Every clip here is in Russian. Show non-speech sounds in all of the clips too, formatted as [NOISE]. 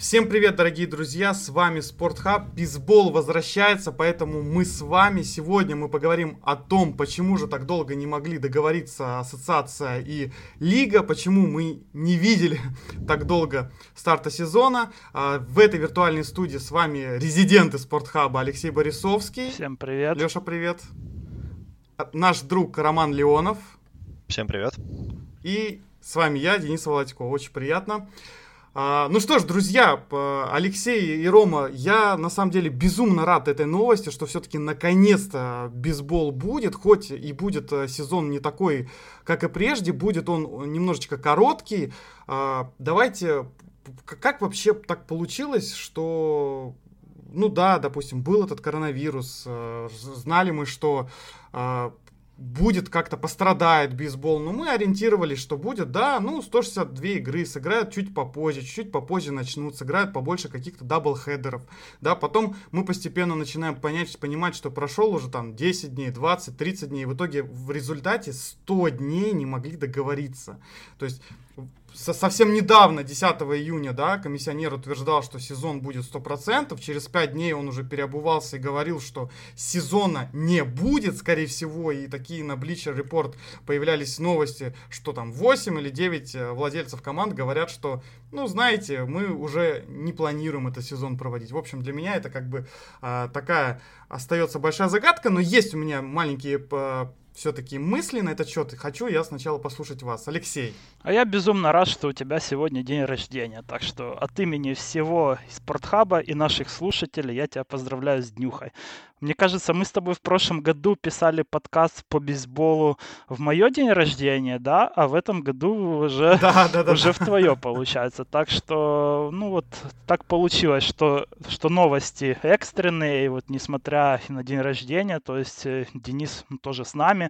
Всем привет, дорогие друзья, с вами Спортхаб. Бейсбол возвращается, поэтому мы с вами сегодня мы поговорим о том, почему же так долго не могли договориться ассоциация и лига, почему мы не видели [LAUGHS] так долго старта сезона. А, в этой виртуальной студии с вами резиденты Спортхаба Алексей Борисовский. Всем привет. Леша, привет. А, наш друг Роман Леонов. Всем привет. И с вами я, Денис Володько. Очень приятно. А, ну что ж, друзья, Алексей и Рома, я на самом деле безумно рад этой новости, что все-таки наконец-то бейсбол будет, хоть и будет э, сезон не такой, как и прежде, будет он немножечко короткий. А, давайте, как вообще так получилось, что ну да, допустим, был этот коронавирус, э, знали мы, что а, будет как-то пострадает бейсбол, но мы ориентировались, что будет, да, ну, 162 игры, сыграют чуть попозже, чуть-чуть попозже начнут, сыграют побольше каких-то doubleheader ов, да, потом мы постепенно начинаем понять, понимать, что прошел уже там 10 дней, 20, 30 дней, и в итоге в результате 100 дней не могли договориться, то есть совсем недавно, 10 июня, да, комиссионер утверждал, что сезон будет 100%. Через 5 дней он уже переобувался и говорил, что сезона не будет, скорее всего. И такие на Bleacher Report появлялись новости, что там 8 или 9 э, владельцев команд говорят, что, ну, знаете, мы уже не планируем этот сезон проводить. В общем, для меня это как бы а, такая остается большая загадка, но есть у меня маленькие все-таки мысли на этот счет. Хочу я сначала послушать вас. Алексей. А я безумно рад, что у тебя сегодня день рождения. Так что от имени всего Спортхаба и наших слушателей я тебя поздравляю с днюхой. Мне кажется, мы с тобой в прошлом году писали подкаст по бейсболу в мое день рождения, да, а в этом году уже, [LAUGHS] да, да, да, уже в твое получается. Так что, ну вот, так получилось, что, что новости экстренные, и вот несмотря на день рождения, то есть э, Денис тоже с нами,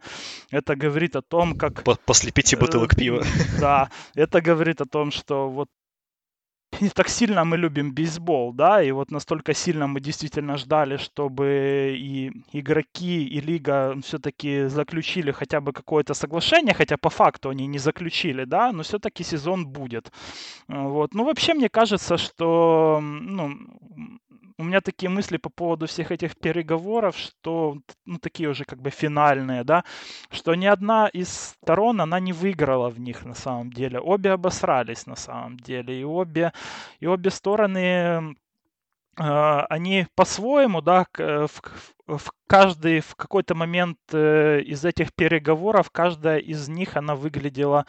это говорит о том, как... После пяти бутылок пива. [LAUGHS] Да, это говорит о том, что вот не так сильно мы любим бейсбол, да, и вот настолько сильно мы действительно ждали, чтобы и игроки, и лига все-таки заключили хотя бы какое-то соглашение, хотя по факту они не заключили, да, но все-таки сезон будет. Вот. Ну, вообще, мне кажется, что, ну, у меня такие мысли по поводу всех этих переговоров, что, ну, такие уже как бы финальные, да, что ни одна из сторон, она не выиграла в них на самом деле. Обе обосрались на самом деле, и обе, и обе стороны а, они по-своему, да, э, в, в каждый, в какой-то момент э, из этих переговоров, каждая из них, она выглядела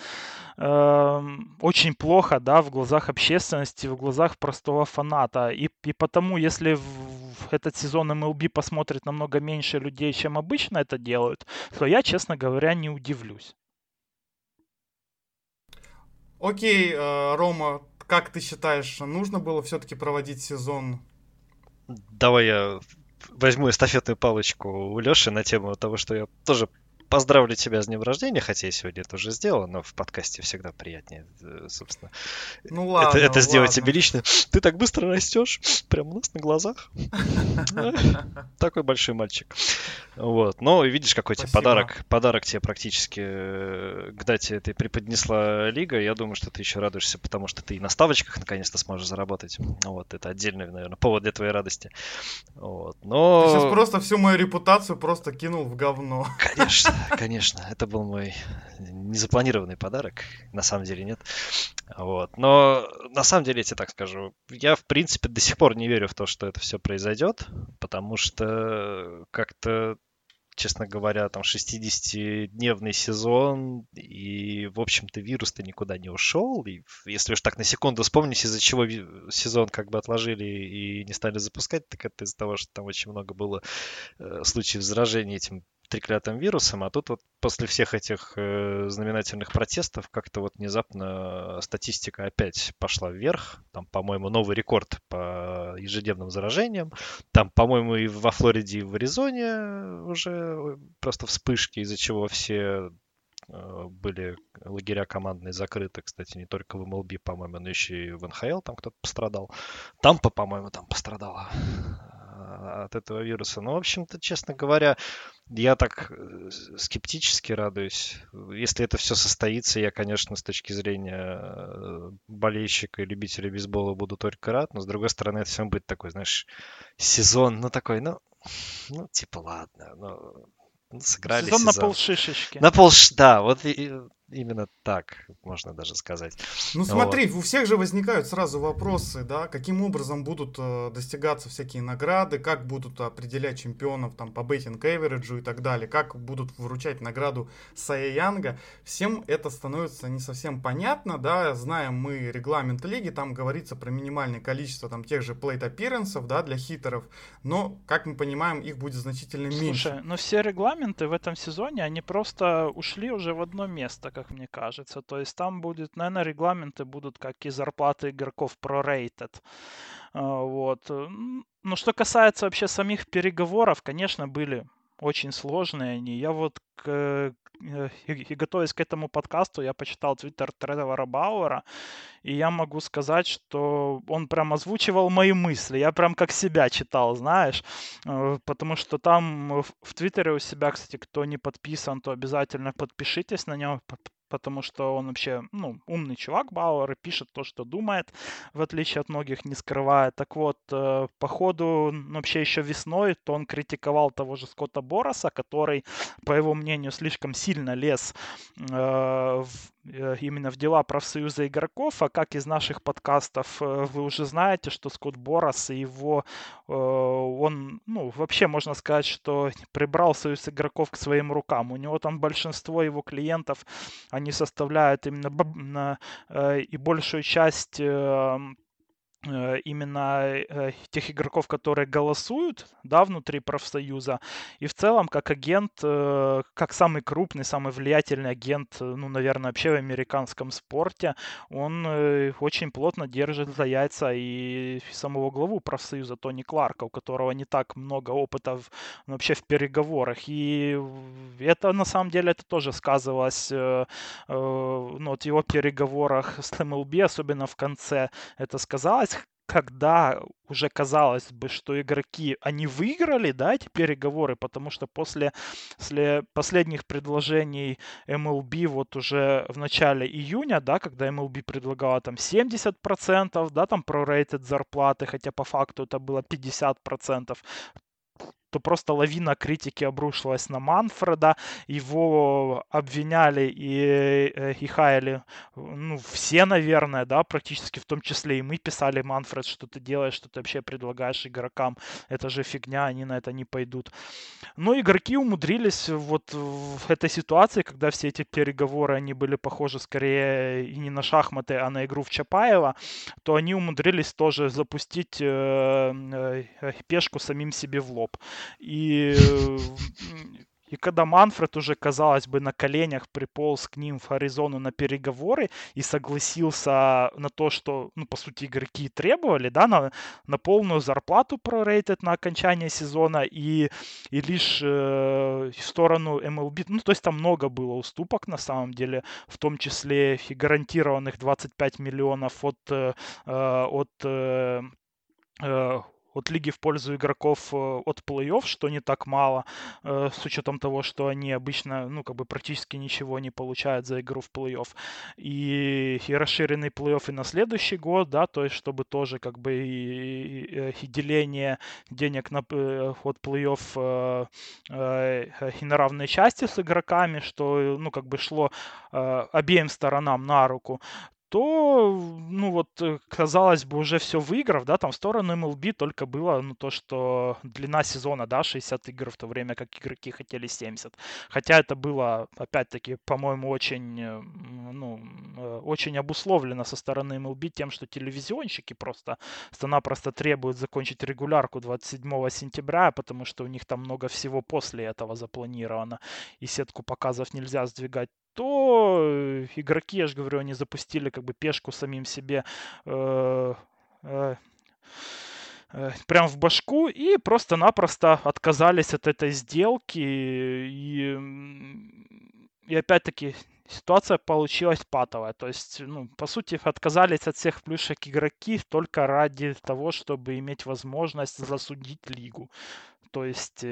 э, очень плохо, да, в глазах общественности, в глазах простого фаната. И, и потому, если в, этот сезон MLB посмотрит намного меньше людей, чем обычно это делают, то я, честно говоря, не удивлюсь. Окей, э, Рома, как ты считаешь, нужно было все-таки проводить сезон? Давай я возьму эстафетную палочку у Леши на тему того, что я тоже поздравлю тебя с днем рождения, хотя я сегодня это уже сделал, но в подкасте всегда приятнее, э, собственно. Ну ладно. Это, это сделать ладно. тебе лично. Ты так быстро растешь, прямо у нас на глазах. Такой большой мальчик. Вот. Но видишь, какой тебе подарок. Подарок тебе практически э, к дате этой преподнесла Лига. Я думаю, что ты еще радуешься, потому что ты и на ставочках наконец-то сможешь заработать. Вот. Это отдельный, наверное, повод для твоей радости. Вот. Но... Ты сейчас просто всю мою репутацию просто кинул в говно. Конечно. [LAUGHS] Конечно, это был мой незапланированный подарок. На самом деле нет. Вот. Но на самом деле, я тебе так скажу, я в принципе до сих пор не верю в то, что это все произойдет, потому что как-то честно говоря, там 60-дневный сезон, и, в общем-то, вирус-то никуда не ушел. И если уж так на секунду вспомнить, из-за чего сезон как бы отложили и не стали запускать, так это из-за того, что там очень много было э, случаев заражения этим треклятым вирусом, а тут вот после всех этих э, знаменательных протестов как-то вот внезапно статистика опять пошла вверх. Там, по-моему, новый рекорд по ежедневным заражениям. Там, по-моему, и во Флориде, и в Аризоне уже просто вспышки, из-за чего все э, были лагеря командные закрыты, кстати, не только в МЛБ, по-моему, но еще и в НХЛ там кто-то пострадал. Тампа, по-моему, там пострадала от этого вируса. Но, в общем-то, честно говоря, я так э, скептически радуюсь. Если это все состоится, я, конечно, с точки зрения э, болельщика и любителя бейсбола буду только рад, но, с другой стороны, это все будет такой, знаешь, сезон, ну, такой, ну, ну, типа, ладно, ну, ну сыграли сезон. сезон на полшишечки. На пол, да, вот и, именно так, можно даже сказать. Ну смотри, вот. у всех же возникают сразу вопросы, да, каким образом будут э, достигаться всякие награды, как будут определять чемпионов там по бейтинг эвериджу и так далее, как будут вручать награду Сая Янга. Всем это становится не совсем понятно, да, знаем мы регламент лиги, там говорится про минимальное количество там тех же плейт аппиренсов, да, для хитеров, но, как мы понимаем, их будет значительно меньше. Слушай, но все регламенты в этом сезоне, они просто ушли уже в одно место, как мне кажется. То есть там будет, наверное, регламенты будут как и зарплаты игроков prorated. А, вот. Но что касается вообще самих переговоров, конечно, были очень сложные они. Я вот к, э, и, и готовясь к этому подкасту, я почитал твиттер Тревора Бауэра, и я могу сказать, что он прям озвучивал мои мысли. Я прям как себя читал, знаешь, э, потому что там в твиттере у себя, кстати, кто не подписан, то обязательно подпишитесь на него, потому что он вообще, ну, умный чувак Бауэр пишет то, что думает, в отличие от многих, не скрывает. Так вот, э, по ходу, ну, вообще еще весной, то он критиковал того же Скотта Бороса, который, по его мнению, слишком сильно лез э, в именно в дела профсоюза игроков, а как из наших подкастов э, вы уже знаете, что Скотт Борос и его, э, он, ну, вообще можно сказать, что прибрал союз игроков к своим рукам. У него там большинство его клиентов, они составляют именно и большую часть Э, именно э, тех игроков, которые голосуют, да, внутри профсоюза. И в целом, как агент, э, как самый крупный, самый влиятельный агент, ну, наверное, вообще в американском спорте, он очень плотно держит за яйца и самого главу профсоюза Тони Кларка, у которого не так много опыта в, ну, вообще в переговорах. И это, на самом деле, это тоже сказывалось ну, вот его переговорах с MLB, особенно в конце это сказалось когда уже казалось бы, что игроки, они выиграли, да, эти переговоры, потому что после, после последних предложений MLB вот уже в начале июня, да, когда MLB предлагала там 70%, да, там прорейтед зарплаты, хотя по факту это было 50%, то просто лавина критики обрушилась на Манфреда, его обвиняли и, э, и хаяли, ну, все, наверное, да, практически в том числе и мы писали, Манфред, что ты делаешь, что ты вообще предлагаешь игрокам, это же фигня, они на это не пойдут. Но игроки умудрились вот в этой ситуации, когда все эти переговоры, они были похожи скорее и не на шахматы, а на игру в Чапаева, то они умудрились тоже запустить э, э, пешку самим себе в лоб. И, и когда Манфред уже, казалось бы, на коленях приполз к ним в Аризону на переговоры и согласился на то, что, ну, по сути, игроки требовали, да, на, на полную зарплату прорейтед на окончание сезона и, и лишь э, в сторону MLB, ну, то есть там много было уступок, на самом деле, в том числе и гарантированных 25 миллионов от, э, от э, э от лиги в пользу игроков э, от плей-офф, что не так мало, э, с учетом того, что они обычно, ну, как бы практически ничего не получают за игру в плей-офф. И, и расширенный плей-офф и на следующий год, да, то есть чтобы тоже как бы и, и, и деление денег на, э, от плей-офф и на равной части с игроками, что, ну, как бы шло обеим сторонам на руку то, ну вот, э, казалось бы, уже все выиграв, да, там в сторону MLB только было, ну, то, что длина сезона, да, 60 игр, в то время как игроки хотели 70. Хотя это было, опять-таки, по-моему, очень, э, ну, э, очень обусловлено со стороны MLB тем, что телевизионщики просто, просто требуют закончить регулярку 27 сентября, потому что у них там много всего после этого запланировано, и сетку показов нельзя сдвигать то э, игроки, я же говорю, они запустили как бы пешку самим себе э, э, прям в башку и просто-напросто отказались от этой сделки. И, и опять-таки ситуация получилась патовая. То есть, ну, по сути, отказались от всех плюшек игроки только ради того, чтобы иметь возможность засудить лигу. То есть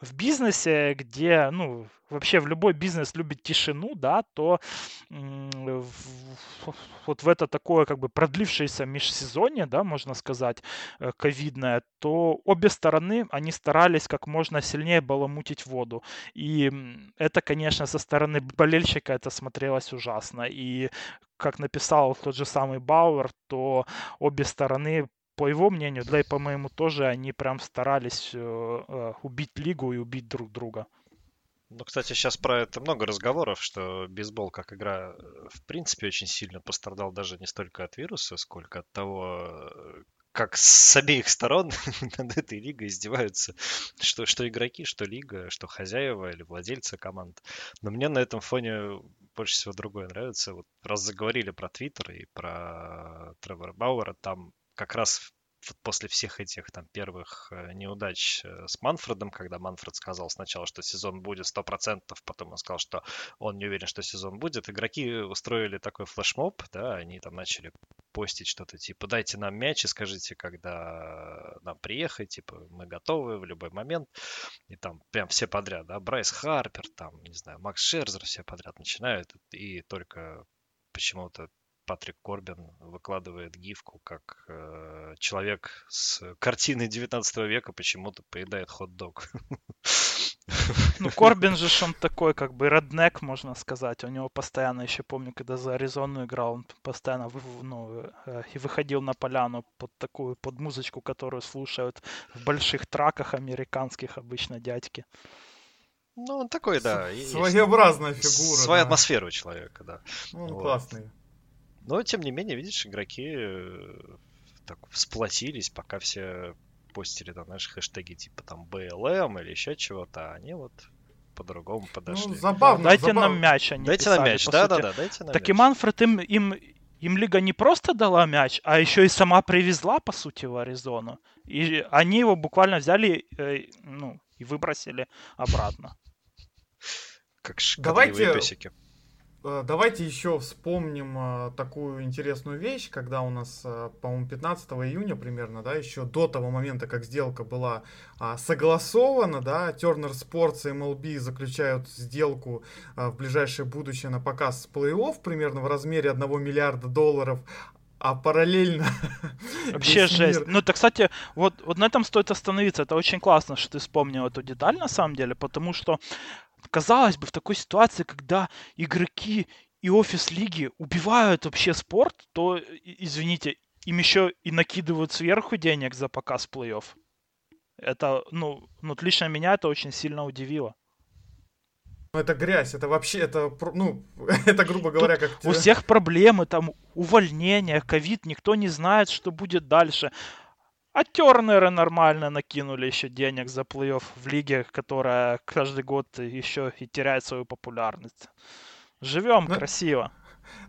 в бизнесе, где, ну, вообще в любой бизнес любит тишину, да, то в, вот в это такое как бы продлившееся межсезонье, да, можно сказать, э, ковидное, то обе стороны, они старались как можно сильнее баламутить воду. И это, конечно, со стороны болельщика это смотрелось ужасно. И как написал тот же самый Бауэр, то обе стороны по его мнению, да и по моему тоже, они прям старались э, э, убить лигу и убить друг друга. Ну, кстати, сейчас про это много разговоров, что бейсбол как игра э, в принципе очень сильно пострадал даже не столько от вируса, сколько от того, как с обеих сторон [LAUGHS] над этой лигой издеваются, что, что игроки, что лига, что хозяева или владельцы команд. Но мне на этом фоне больше всего другое нравится. Вот раз заговорили про Твиттер и про Тревора Бауэра, там как раз после всех этих там первых э, неудач э, с Манфредом, когда Манфред сказал сначала, что сезон будет 100%, потом он сказал, что он не уверен, что сезон будет, игроки устроили такой флешмоб, да, они там начали постить что-то типа «дайте нам мяч и скажите, когда нам приехать, типа мы готовы в любой момент». И там прям все подряд, да, Брайс Харпер, там, не знаю, Макс Шерзер все подряд начинают, и только почему-то Патрик Корбин выкладывает гифку, как э, человек с картины 19 века почему-то поедает хот-дог. Ну, Корбин же он такой, как бы, реднек, можно сказать. У него постоянно, еще помню, когда за Аризону играл, он постоянно ну, э, и выходил на поляну под такую, под музычку, которую слушают в больших траках американских обычно дядьки. Ну, он такой, да. Своеобразная фигура. Своя да. атмосфера у человека, да. Ну, он вот. классный. Но, тем не менее, видишь, игроки э, так сплотились, пока все постили там, знаешь, хэштеги типа там BLM или еще чего-то, а они вот по-другому ну, подошли. Ну, забавно. Дайте забавно. нам мяч, они Дайте писали, нам мяч, да-да-да, дайте нам так мяч. Так и Манфред им, им, им лига не просто дала мяч, а еще и сама привезла, по сути, в Аризону. И они его буквально взяли э, ну, и выбросили обратно. Как Давайте... песики. Э, давайте еще вспомним э, такую интересную вещь, когда у нас, э, по-моему, 15 июня примерно, да, еще до того момента, как сделка была а, согласована, да, Turner Sports и MLB заключают сделку в ближайшее будущее на показ плей-офф примерно в размере 1 миллиарда долларов, а параллельно... [LAUGHS] Вообще жесть. Мир... Ну, это, кстати, вот, вот на этом стоит остановиться. Это очень классно, что ты вспомнил эту деталь, на самом деле, потому что казалось бы, в такой ситуации, когда игроки и офис лиги убивают вообще спорт, то, извините, им еще и накидывают сверху денег за показ плей-офф. Это, ну, ну, лично меня это очень сильно удивило. Ну, это грязь, это вообще, это, ну, [LAUGHS] это, грубо говоря, Тут как... У всех проблемы, там, увольнение, ковид, никто не знает, что будет дальше. А Тернеры нормально накинули еще денег за плей-офф в лиге, которая каждый год еще и теряет свою популярность. Живем ну, красиво.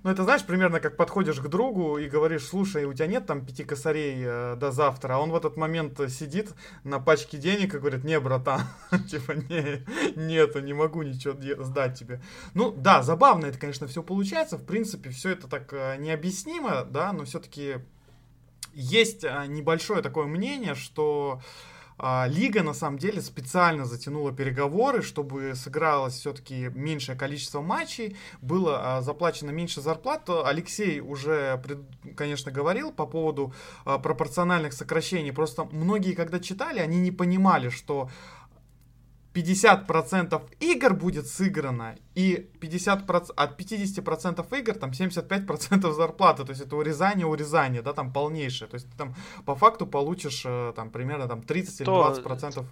Ну, это знаешь, примерно как подходишь к другу и говоришь, слушай, у тебя нет там пяти косарей э, до завтра, а он в этот момент сидит на пачке денег и говорит, не, братан, [LAUGHS] типа, не, нету, не могу ничего сдать тебе. Ну, да, забавно это, конечно, все получается, в принципе, все это так э, необъяснимо, да, но все-таки есть а, небольшое такое мнение, что а, Лига на самом деле специально затянула переговоры, чтобы сыгралось все-таки меньшее количество матчей, было а, заплачено меньше зарплат. Алексей уже, конечно, говорил по поводу пропорциональных сокращений. Просто многие, когда читали, они не понимали, что 50% игр будет сыграно, и 50%, от 50% игр там 75% зарплаты, то есть это урезание, урезание, да, там полнейшее, то есть ты там по факту получишь э, там примерно там 30 или 20%.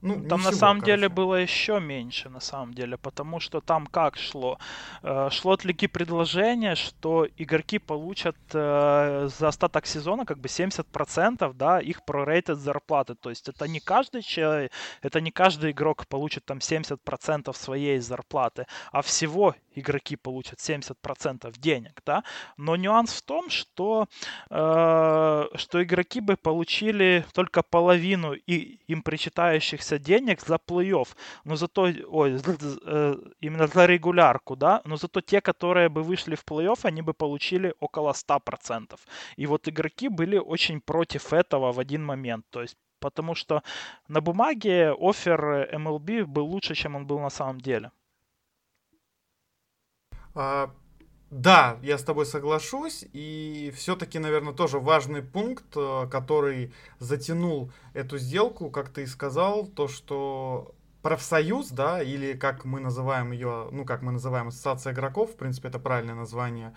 Ну, там ничего, на самом короче. деле было еще меньше, на самом деле, потому что там как шло? Э, шло от лиги предложение, что игроки получат э, за остаток сезона как бы 70% да, их прорейтед зарплаты. То есть это не каждый человек, это не каждый игрок получит там 70% своей зарплаты, а всего игроки получат 70% денег, да. Но нюанс в том, что, э, что игроки бы получили только половину и им причитающихся оставшихся денег за плей-офф, но зато, ой, э, именно за регулярку, да, но зато те, которые бы вышли в плей-офф, они бы получили около 100%. И вот игроки были очень против этого в один момент, то есть потому что на бумаге офер MLB был лучше, чем он был на самом деле. А, да, я с тобой соглашусь, и все-таки, наверное, тоже важный пункт, э, который затянул эту сделку, как ты и сказал, то, что профсоюз, да, или как мы называем ее, ну, как мы называем ассоциация игроков, в принципе, это правильное название,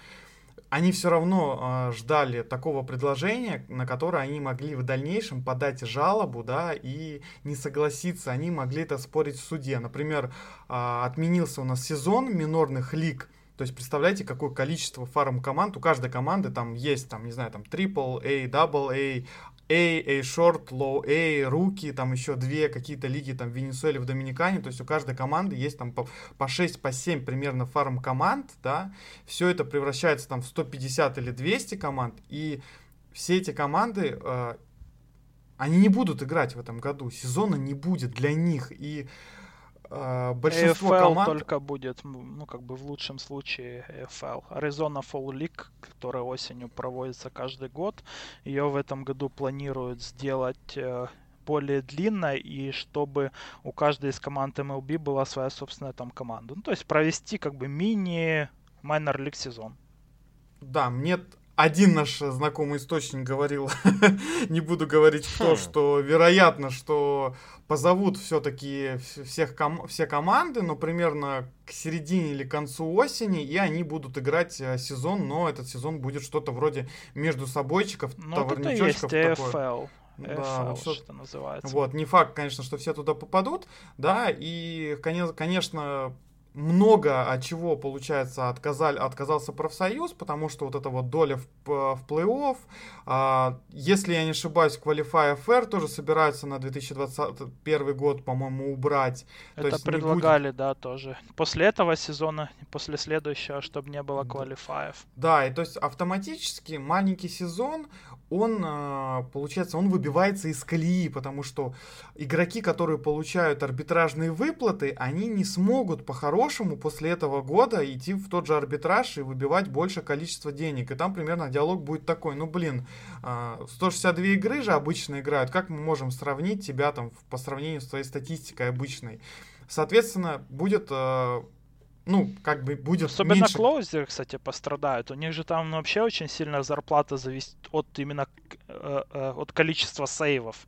они все равно э, ждали такого предложения, на которое они могли в дальнейшем подать жалобу, да, и не согласиться. Они могли это спорить в суде. Например, э, отменился у нас сезон минорных лиг, то есть представляете, какое количество фарм команд. У каждой команды там есть, там, не знаю, там triple A, double A, A, A short, low A, руки, там еще две какие-то лиги там в Венесуэле, в Доминикане, то есть у каждой команды есть там по, по 6, по 7 примерно фарм команд, да, все это превращается там в 150 или 200 команд, и все эти команды, э, они не будут играть в этом году, сезона не будет для них, и большинство AFL команд... только будет, ну, как бы в лучшем случае AFL. Arizona Fall League, которая осенью проводится каждый год, ее в этом году планируют сделать uh, более длинной, и чтобы у каждой из команд MLB была своя собственная там команда. Ну, то есть провести как бы мини майнер лиг сезон. Да, мне один наш знакомый источник говорил, [LAUGHS] не буду говорить кто, хм. что вероятно, что позовут все-таки всех ком- все команды, но примерно к середине или концу осени, и они будут играть э, сезон, но этот сезон будет что-то вроде между собойчиков, ну, товарничочков. Это такое. Да, вот что, что называется. Вот, не факт, конечно, что все туда попадут, да, и, конечно, много от чего, получается, отказали, отказался профсоюз, потому что вот эта вот доля в, в плей-офф, а, если я не ошибаюсь, Qualify FR тоже собираются на 2021 год, по-моему, убрать. Это То есть предлагали, будет... да, тоже. После этого сезона, после следующего, чтобы не было квалифаев. Да, и то есть автоматически маленький сезон, он, а, получается, он выбивается из колеи, потому что игроки, которые получают арбитражные выплаты, они не смогут по-хорошему после этого года идти в тот же арбитраж и выбивать большее количество денег. И там примерно диалог будет такой, ну блин, 162 а, игры же обычно играют, как мы можем сравнить тебя там по сравнению с твоей статистикой обычной? Соответственно, будет а, ну, как бы будет Особенно меньше... клоузеры, кстати, пострадают. У них же там вообще очень сильно зарплата зависит от именно э, э, от количества сейвов.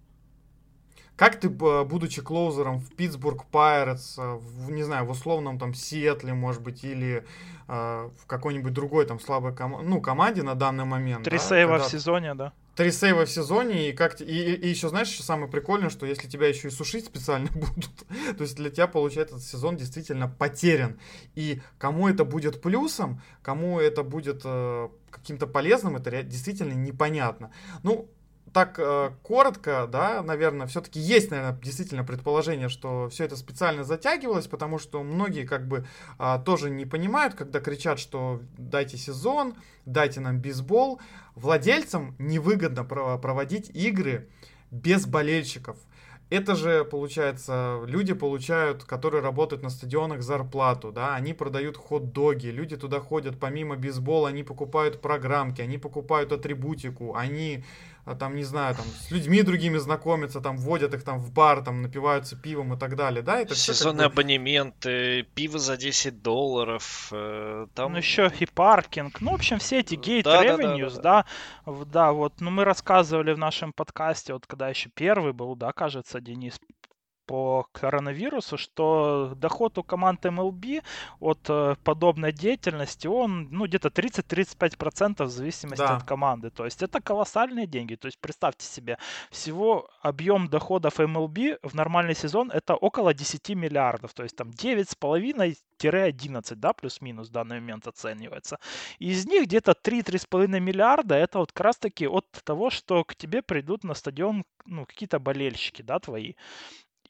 Как ты, будучи клоузером в Питтсбург Пайретс, э, не знаю, в условном там Сиэтле, может быть, или э, в какой-нибудь другой там слабой ком... ну, команде на данный момент. Три да, сейва когда... в сезоне, да три сейва в сезоне, и как и, и, еще, знаешь, еще самое прикольное, что если тебя еще и сушить специально [LAUGHS] будут, то есть для тебя, получается, этот сезон действительно потерян. И кому это будет плюсом, кому это будет э, каким-то полезным, это действительно непонятно. Ну, так э, коротко, да, наверное, все-таки есть, наверное, действительно предположение, что все это специально затягивалось, потому что многие как бы э, тоже не понимают, когда кричат, что дайте сезон, дайте нам бейсбол. Владельцам невыгодно проводить игры без болельщиков. Это же, получается, люди получают, которые работают на стадионах, зарплату, да, они продают хот-доги, люди туда ходят, помимо бейсбола, они покупают программки, они покупают атрибутику, они там, не знаю, там, с людьми другими знакомятся, там, вводят их там в бар, там, напиваются пивом и так далее, да? Это Сезонные как бы... абонементы, пиво за 10 долларов, э, там... Ну, еще и паркинг, ну, в общем, все эти gate да, revenues, да, да, да, да, да, вот, ну, мы рассказывали в нашем подкасте, вот, когда еще первый был, да, кажется, Денис по коронавирусу, что доход у команд MLB от э, подобной деятельности, он ну, где-то 30-35% в зависимости да. от команды. То есть это колоссальные деньги. То есть представьте себе, всего объем доходов MLB в нормальный сезон это около 10 миллиардов. То есть там 9,5-11, да, плюс-минус в данный момент оценивается. Из них где-то 3-3,5 миллиарда это вот как раз таки от того, что к тебе придут на стадион ну, какие-то болельщики, да, твои.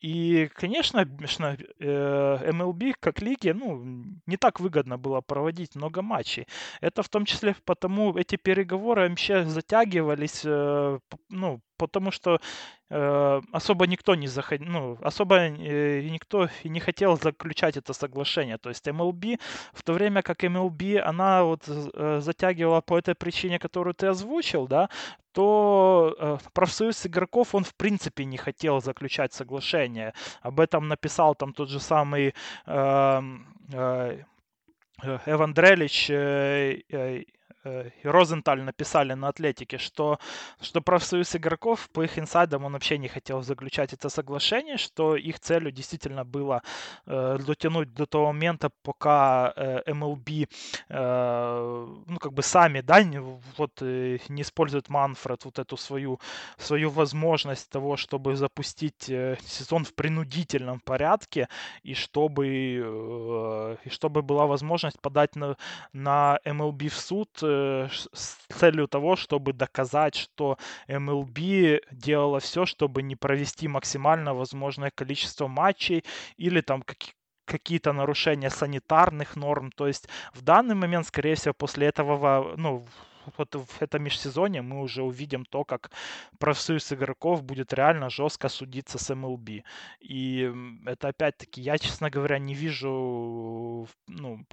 И, конечно, конечно, MLB как лиги, ну, не так выгодно было проводить много матчей. Это в том числе потому, эти переговоры вообще затягивались, э, ну, потому что э, особо никто не заходил, ну, особо э, никто и не хотел заключать это соглашение. То есть MLB, в то время как MLB, она вот э, затягивала по этой причине, которую ты озвучил, да, то э, профсоюз игроков, он в принципе не хотел заключать соглашение. Об этом написал там тот же самый э, э, Эван Дрелич, э, э, Э, и Розенталь написали на Атлетике, что, что профсоюз игроков, по их инсайдам, он вообще не хотел заключать это соглашение, что их целью действительно было э, дотянуть до того момента, пока э, MLB, э, ну, как бы сами, да, не, вот, э, не используют Манфред вот эту свою, свою возможность того, чтобы запустить э, сезон в принудительном порядке, и чтобы, э, и чтобы была возможность подать на, на MLB в суд э, с целью того, чтобы доказать, что MLB делала все, чтобы не провести максимально возможное количество матчей или там какие какие-то нарушения санитарных норм. То есть в данный момент, скорее всего, после этого, ну, вот в этом межсезонье мы уже увидим то, как профсоюз игроков будет реально жестко судиться с MLB. И это опять-таки, я, честно говоря, не вижу ну,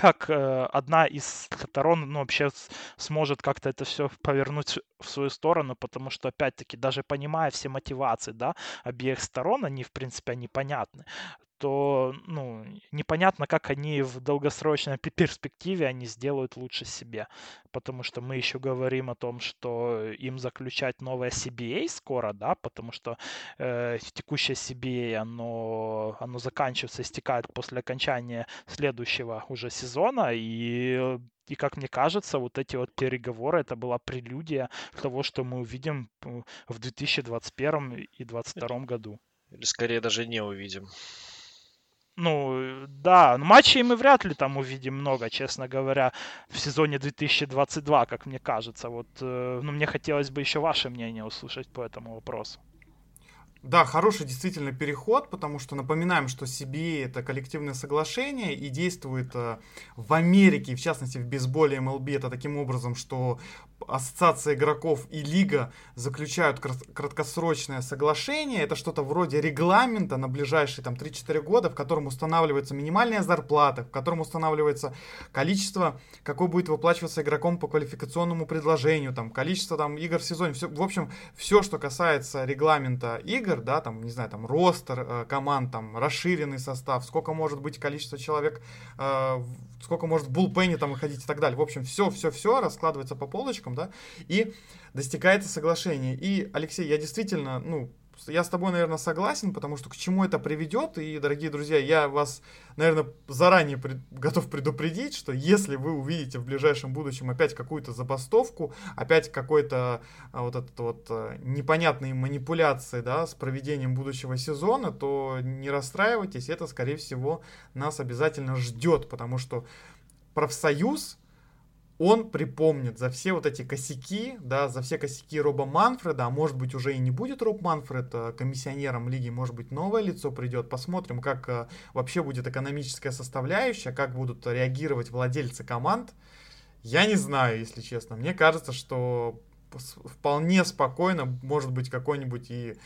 как э, одна из сторон ну, вообще сможет как-то это все повернуть в свою сторону, потому что, опять-таки, даже понимая все мотивации, да, обеих сторон, они, в принципе, они понятны то ну, непонятно, как они в долгосрочной перспективе они сделают лучше себе. Потому что мы еще говорим о том, что им заключать новое CBA скоро, да, потому что э, текущее CBA, оно, оно заканчивается, истекает после окончания следующего уже сезона, и и как мне кажется, вот эти вот переговоры, это была прелюдия того, что мы увидим в 2021 и 2022 году. Или скорее даже не увидим. Ну, да, матчей мы вряд ли там увидим много, честно говоря, в сезоне 2022, как мне кажется. Вот, э, ну, мне хотелось бы еще ваше мнение услышать по этому вопросу. Да, хороший действительно переход, потому что напоминаем, что CBA это коллективное соглашение и действует э, в Америке, в частности в бейсболе MLB это таким образом, что ассоциация игроков и лига заключают краткосрочное соглашение. Это что-то вроде регламента на ближайшие там 3-4 года, в котором устанавливается минимальная зарплата, в котором устанавливается количество, какое будет выплачиваться игроком по квалификационному предложению, там, количество там игр в сезоне. Все, в общем, все, что касается регламента игр, да, там, не знаю, там, ростер э, команд, там, расширенный состав, сколько может быть количество человек, э, сколько может в булпене там выходить и так далее. В общем, все, все, все раскладывается по полочкам, да, и достигается соглашение. И, Алексей, я действительно, ну, я с тобой, наверное, согласен, потому что к чему это приведет. И, дорогие друзья, я вас, наверное, заранее пред, готов предупредить, что если вы увидите в ближайшем будущем опять какую-то забастовку, опять какой-то а, вот этот вот а, непонятные манипуляции, да, с проведением будущего сезона, то не расстраивайтесь, это, скорее всего, нас обязательно ждет, потому что профсоюз он припомнит за все вот эти косяки, да, за все косяки Роба Манфреда, а может быть уже и не будет Роб Манфред э, комиссионером лиги, может быть новое лицо придет, посмотрим, как э, вообще будет экономическая составляющая, как будут реагировать владельцы команд. Я не знаю, если честно. Мне кажется, что вполне спокойно, может быть, какой-нибудь и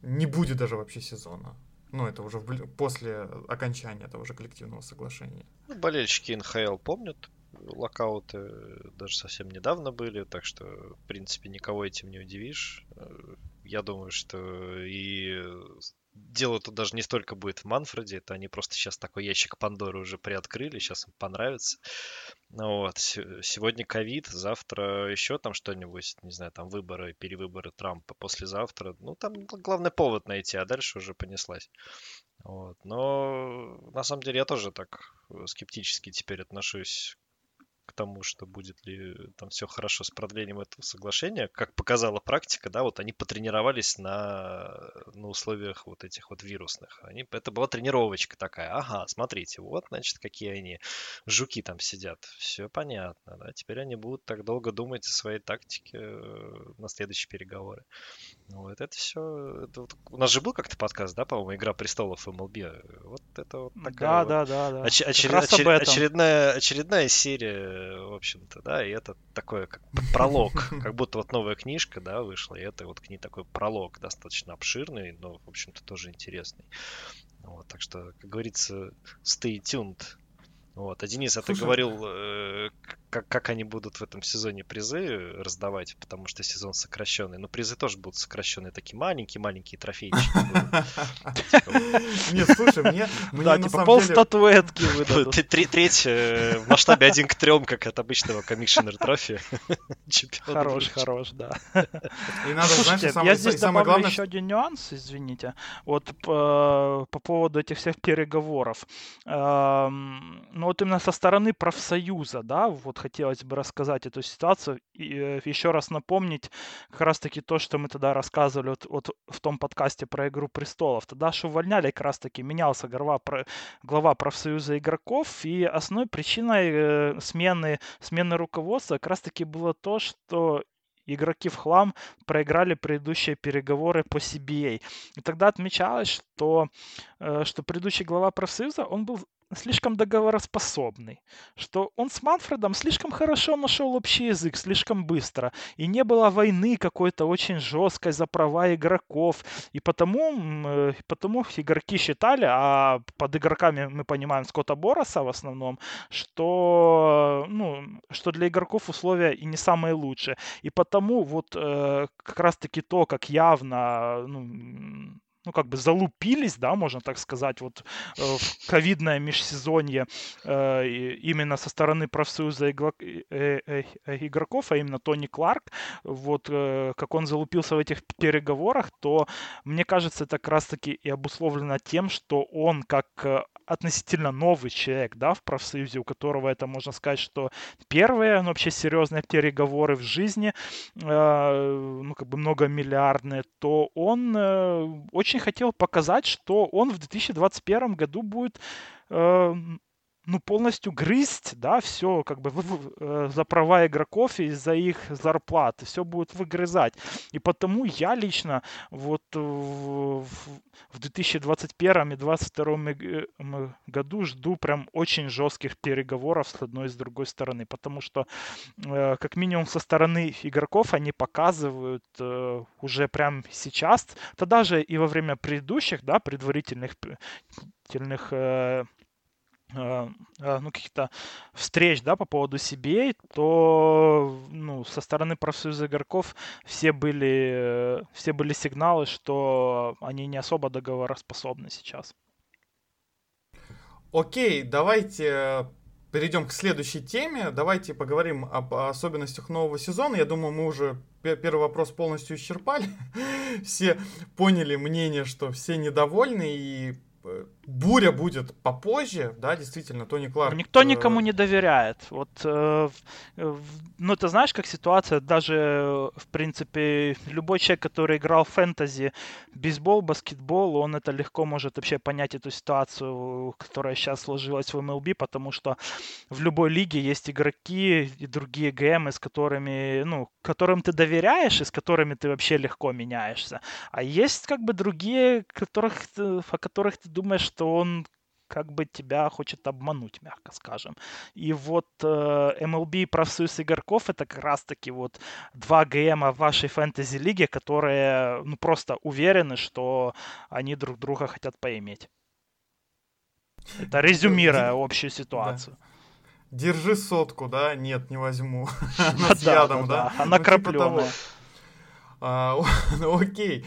не будет даже вообще сезона. Ну, это уже после окончания этого же коллективного соглашения. Ну, болельщики НХЛ помнят локауты даже совсем недавно были, так что, в принципе, никого этим не удивишь. Я думаю, что и дело тут даже не столько будет в Манфреде, это они просто сейчас такой ящик Пандоры уже приоткрыли, сейчас им понравится. Вот. Сегодня ковид, завтра еще там что-нибудь, не знаю, там выборы, перевыборы Трампа, послезавтра. Ну, там главный повод найти, а дальше уже понеслась. Вот. Но на самом деле я тоже так скептически теперь отношусь к тому, что будет ли там все хорошо с продлением этого соглашения. Как показала практика, да, вот они потренировались на, на условиях вот этих вот вирусных. Они, это была тренировочка такая. Ага, смотрите, вот, значит, какие они жуки там сидят. Все понятно, да. Теперь они будут так долго думать о своей тактике э, на следующие переговоры. Вот это все... Это вот, у нас же был как-то подкаст, да, по-моему, «Игра престолов» MLB. Вот это вот такая да, вот да, да, да. Оч- очер- очер- очередная, очередная серия, в общем-то, да, и это такой как пролог, [LAUGHS] как будто вот новая книжка, да, вышла, и это вот к ней такой пролог достаточно обширный, но, в общем-то, тоже интересный. Вот, так что, как говорится, stay tuned. Вот. А Денис, а ты говорил, э, как, как они будут в этом сезоне призы раздавать, потому что сезон сокращенный. Но призы тоже будут сокращенные, такие маленькие-маленькие трофейчики. [LAUGHS] Нет, слушай, мне, Да, типа пол статуэтки [LAUGHS] выдадут. Треть э, в масштабе один к трем, как от обычного комиссионер [LAUGHS] трофи. Хорош, хорош, да. И надо, знаешь, я здесь самое добавлю главное, еще один нюанс, извините. Вот по, по поводу этих всех переговоров. Ну вот именно со стороны профсоюза, да, вот хотелось бы рассказать эту ситуацию и э, еще раз напомнить как раз-таки то, что мы тогда рассказывали вот, вот в том подкасте про «Игру престолов». Тогда же увольняли как раз-таки, менялся глава, глава профсоюза игроков, и основной причиной э, смены, смены руководства как раз-таки было то, что игроки в хлам проиграли предыдущие переговоры по CBA. И тогда отмечалось, что, э, что предыдущий глава профсоюза, он был слишком договороспособный, что он с Манфредом слишком хорошо нашел общий язык, слишком быстро, и не было войны какой-то очень жесткой за права игроков, и потому, э, потому игроки считали, а под игроками мы понимаем Скотта Бороса в основном, что, ну, что для игроков условия и не самые лучшие. И потому вот э, как раз-таки то, как явно ну, ну, как бы залупились, да, можно так сказать, вот э, в ковидное межсезонье э, именно со стороны профсоюза э, игроков, а именно Тони Кларк, вот как он залупился в этих переговорах, то мне кажется, это как раз-таки и обусловлено тем, что он как относительно новый человек, да, в профсоюзе, у которого это, можно сказать, что первые, ну, вообще серьезные переговоры в жизни, э, ну, как бы многомиллиардные, то он э, очень хотел показать, что он в 2021 году будет э, ну, полностью грызть, да, все как бы в- э, за права игроков и за их зарплаты, все будет выгрызать. И потому я лично вот э, в, в- в 2021 и 2022 году жду прям очень жестких переговоров с одной и с другой стороны, потому что э, как минимум со стороны игроков они показывают э, уже прям сейчас, тогда же и во время предыдущих, да, предварительных предварительных, э, э, э, ну, каких-то встреч, да, по поводу CBA, то, ну, со стороны профсоюза игроков все были, э, все были сигналы, что они не особо договороспособны сейчас. Окей, давайте э, перейдем к следующей теме. Давайте поговорим об особенностях нового сезона. Я думаю, мы уже пе- первый вопрос полностью исчерпали. [LAUGHS] Все поняли мнение, что все недовольны и э, буря будет попозже, да, действительно, Тони Кларк. Никто э, никому не доверяет. Вот, э, в- ну, ты знаешь, как ситуация, даже, э, в принципе, любой человек, который играл в фэнтези, бейсбол, баскетбол, он это легко может вообще понять эту ситуацию, которая сейчас сложилась в MLB, потому что в любой лиге есть игроки и другие ГМы, с которыми, ну, которым ты доверяешь и с которыми ты вообще легко меняешься. А есть как бы другие, которых, о которых ты думаешь, что он как бы тебя хочет обмануть, мягко скажем. И вот э, MLB и профсоюз игроков это как раз-таки вот два ГМа в вашей фэнтези-лиге, которые ну, просто уверены, что они друг друга хотят поиметь. Это резюмируя общую ситуацию. Держи сотку, да? Нет, не возьму. Да, [LAUGHS] Она с да, ядом, да, да? она Ну, типа крапленая. А, [LAUGHS] ну, Окей.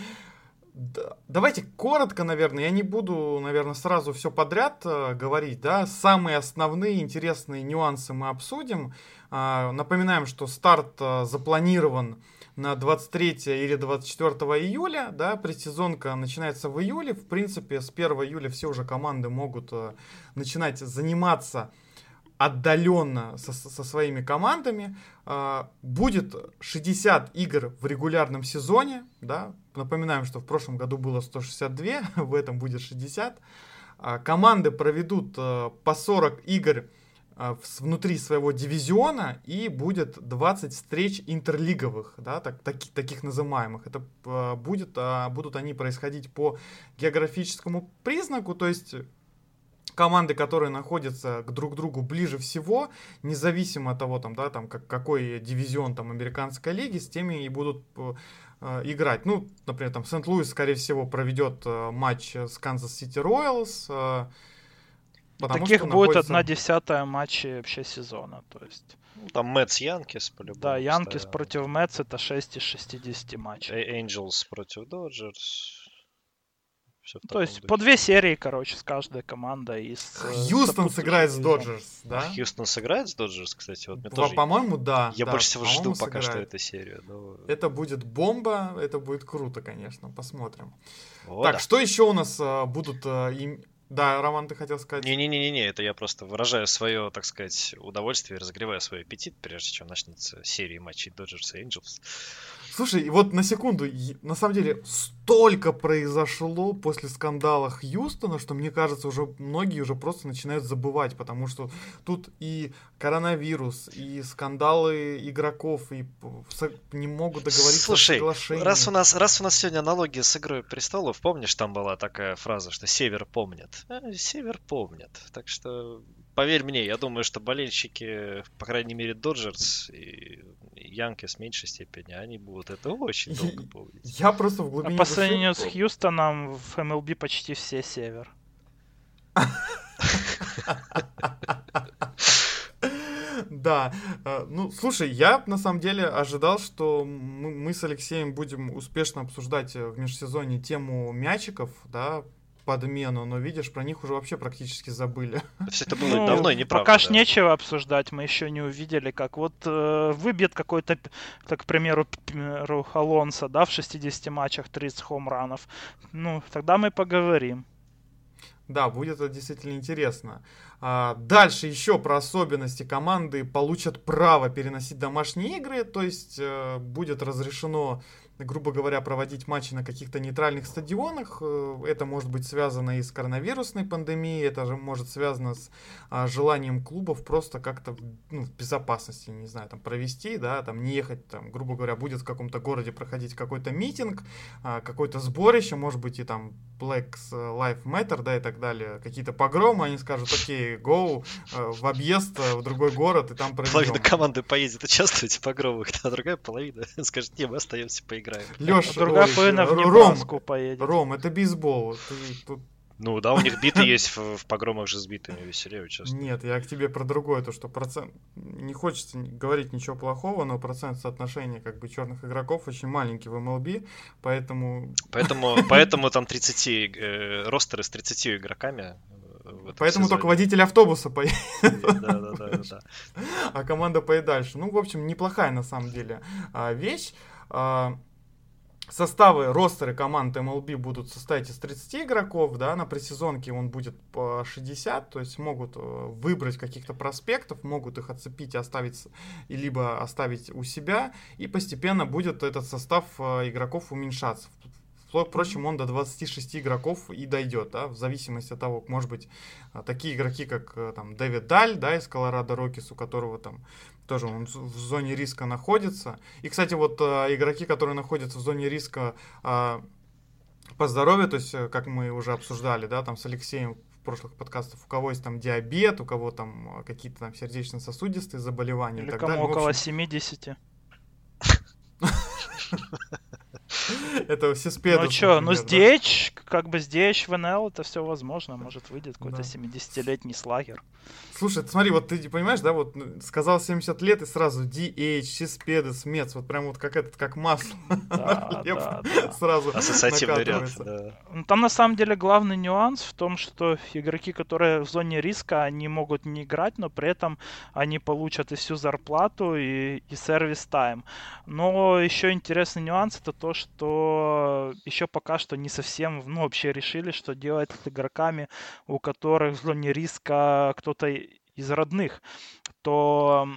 Да, Давайте коротко, наверное, я не буду, наверное, сразу все подряд э, говорить, да, самые основные интересные нюансы мы обсудим. А, напоминаем, что старт э, запланирован на 23 или 24 июля, да, предсезонка начинается в июле, в принципе, с 1 июля все уже команды могут э, начинать заниматься отдаленно со, со своими командами. А, Будет 60 игр в регулярном сезоне. Да? Напоминаем, что в прошлом году было 162, [LAUGHS] в этом будет 60. А, Команды проведут э, по 40 игр внутри своего дивизиона и будет 20 встреч интерлиговых, да, так, таки- таких называемых. Это будет, а, будут они происходить по географическому признаку, то есть команды, которые находятся к друг другу ближе всего, независимо от того, там, да, там, как, какой дивизион там американской лиги, с теми и будут э, э играть. Ну, например, там Сент-Луис, скорее всего, проведет э, матч с Канзас Сити Роялс. Э, Таких будет находится... одна десятая матчей вообще сезона, то есть... Ну, там Мэтс Янкис по-любому. Да, Янкис против Мэтс это 6 из 60 матчей. Angels против Доджерс. Все То есть духе. по две серии, короче, с каждой командой из... Э, Хьюстон сыграет с Доджерс, да? Хьюстон сыграет с Доджерс, кстати? Вот мне тоже... По-моему, да. Я да, больше всего жду пока что эту серию. Но... Это будет бомба, это будет круто, конечно, посмотрим. О, так, да. что еще у нас а, будут а, им... Да, Роман, ты хотел сказать? Не-не-не, это я просто выражаю свое, так сказать, удовольствие, разогреваю свой аппетит, прежде чем начнется серия матчей Dodgers и Angels. Слушай, вот на секунду, на самом деле столько произошло после скандала Хьюстона, что мне кажется, уже многие уже просто начинают забывать, потому что тут и коронавирус, и скандалы игроков, и не могут договориться Слушай, о раз у нас раз у нас сегодня аналогия с игрой престолов, помнишь, там была такая фраза, что Север помнит. А, Север помнит, так что поверь мне, я думаю, что болельщики, по крайней мере, Доджерс и Янкис в меньшей степени, они будут это очень долго [LAUGHS] помнить. Я просто в глубине а по сравнению с Хьюстоном в MLB почти все север. [LAUGHS] Да, э, ну, слушай, я на самом деле ожидал, что мы с Алексеем будем успешно обсуждать в межсезонье тему мячиков, да, подмену, но видишь, про них уже вообще практически забыли. [LAUGHS] Все это было ну, давно и неправда. Пока ж нечего обсуждать, мы еще не увидели, как вот э, выбьет какой-то, так, к примеру, Алонса, да, в 60 матчах 30 хоумранов. Ну, тогда мы поговорим. Да, будет это действительно интересно. А, дальше еще про особенности команды получат право переносить домашние игры, то есть э, будет разрешено грубо говоря, проводить матчи на каких-то нейтральных стадионах. Э, это может быть связано и с коронавирусной пандемией, это же может связано с а, желанием клубов просто как-то ну, в безопасности, не знаю, там провести, да, там не ехать, там, грубо говоря, будет в каком-то городе проходить какой-то митинг, а, какое-то сборище, может быть и там Black Life Matter, да, и так далее, какие-то погромы, они скажут, окей, go э, в объезд э, в другой город и там проведем. Половина команды поедет участвовать в погромах, а другая половина [LAUGHS] скажет, не, мы остаемся поиграть играем. Леша, а другая половина в Небраску поедет. Ром, это бейсбол. Ты, тут... Ну да, у них биты [LAUGHS] есть в, в погромах же с битами веселее участвовать. Нет, я к тебе про другое, то что процент... Не хочется говорить ничего плохого, но процент соотношения как бы черных игроков очень маленький в MLB, поэтому... Поэтому, [LAUGHS] поэтому там 30, э, ростеры с 30 игроками Поэтому сезоне. только водитель автобуса поедет. Да, да, да, да. [LAUGHS] А команда поедет дальше. Ну, в общем, неплохая на самом деле а, вещь. Составы, ростеры команд MLB будут состоять из 30 игроков, да, на пресезонке он будет по 60, то есть могут э, выбрать каких-то проспектов, могут их отцепить и оставить, либо оставить у себя, и постепенно будет этот состав э, игроков уменьшаться. Впрочем, он до 26 игроков и дойдет, да, в зависимости от того, может быть, э, такие игроки, как там Дэвид Даль, да, из Колорадо Рокис, у которого там тоже он в зоне риска находится. И, кстати, вот э, игроки, которые находятся в зоне риска э, по здоровью, то есть, э, как мы уже обсуждали, да, там с Алексеем в прошлых подкастах, у кого есть там диабет, у кого там э, какие-то там сердечно-сосудистые заболевания Или и так кому далее. около общем... 70. [LAUGHS] Это все спеды. Ну что, ну здесь, как бы здесь в НЛ это все возможно. Может выйдет какой-то 70-летний слагер. Слушай, смотри, вот ты понимаешь, да, вот сказал 70 лет и сразу DH, Сиспедес, Мец, вот прям вот как этот, как масло. [LAUGHS] Да, [LAUGHS] да, да. Сразу Ассоциативный ряд, да. Ну, там на самом деле главный нюанс в том, что игроки, которые в зоне риска, они могут не играть, но при этом они получат и всю зарплату, и, и сервис тайм. Но еще интересный нюанс это то, что еще пока что не совсем, ну, вообще решили, что делать с игроками, у которых в зоне риска кто-то из родных, то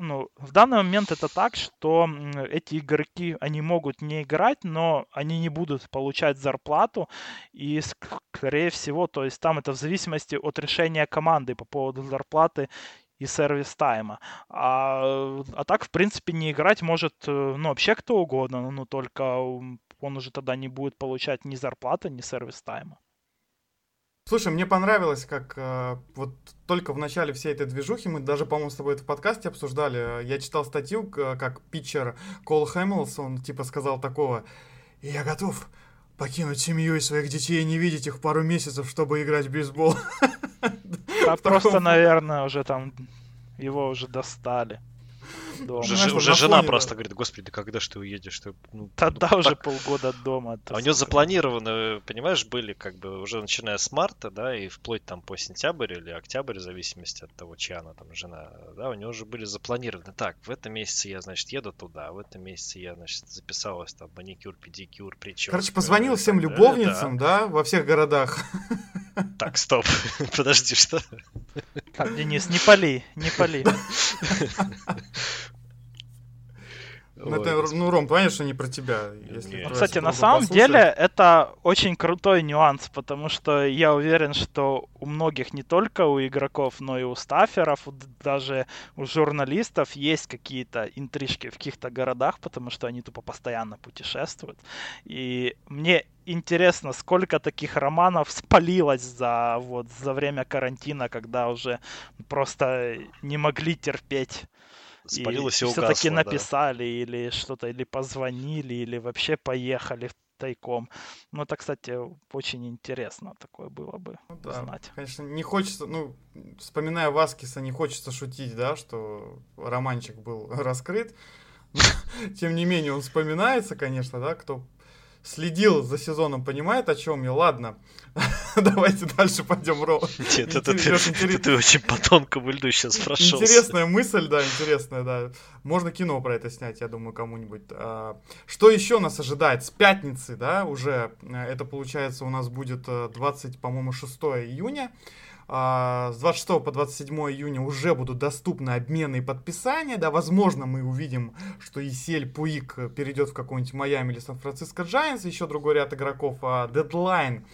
ну, в данный момент это так, что эти игроки, они могут не играть, но они не будут получать зарплату, и, скорее всего, то есть там это в зависимости от решения команды по поводу зарплаты и сервис тайма. А, а так, в принципе, не играть может, э, ну, вообще кто угодно, но только он уже тогда не будет получать ни зарплаты, ни сервис тайма. Слушай, мне понравилось, как э, вот только в начале всей этой движухи, мы даже, по-моему, с тобой это в подкасте обсуждали, я читал статью, как питчер Кол Хэмилс, он типа сказал такого, я готов покинуть семью и своих детей и не видеть их пару месяцев, чтобы играть в бейсбол. [LAUGHS] А просто, наверное, уже там его уже достали дома. Уже, уже жена фоне, просто да. говорит, господи, да когда ж ты уедешь? Ты, ну, Тогда ну, уже так... полгода дома. А у него запланированы, понимаешь, были как бы уже начиная с марта, да, и вплоть там по сентябрь или октябрь, в зависимости от того, чья она там жена, да, у него уже были запланированы. Так, в этом месяце я, значит, еду туда, в этом месяце я, значит, записалась там маникюр, педикюр, прическа. Короче, позвонил всем любовницам, да. да, во всех городах. [LAUGHS] Так, стоп, [LAUGHS] подожди, что? Так, Денис, не пали, не пали. [LAUGHS] Ну, это, ну, Ром, понятно, что не про тебя. Если ну, Кстати, на самом деле это очень крутой нюанс, потому что я уверен, что у многих, не только у игроков, но и у стаферов, даже у журналистов есть какие-то интрижки в каких-то городах, потому что они тупо постоянно путешествуют. И мне интересно, сколько таких романов спалилось за, вот, за время карантина, когда уже просто не могли терпеть спалилось и, и все-таки написали да. или что-то, или позвонили, или вообще поехали тайком. Ну, это, кстати, очень интересно такое было бы ну, да. знать. Конечно, не хочется, ну, вспоминая Васкиса, не хочется шутить, да, что романчик был [LAUGHS] раскрыт. [LAUGHS] Тем не менее, он вспоминается, конечно, да, кто следил за сезоном, понимает, о чем я. Ладно, [LAUGHS] давайте дальше пойдем. Ро. Нет, это, ты, ты очень по тонкому льду сейчас прошел. Интересная мысль, да, интересная, да. Можно кино про это снять, я думаю, кому-нибудь. А, что еще нас ожидает? С пятницы, да, уже, э, это получается у нас будет 20, э, по-моему, 6 июня. А, с 26 по 27 июня уже будут доступны обмены и подписания, да, возможно, мы увидим, что Исель Пуик перейдет в какой-нибудь Майами или Сан-Франциско Джайанс, еще другой ряд игроков, а дедлайн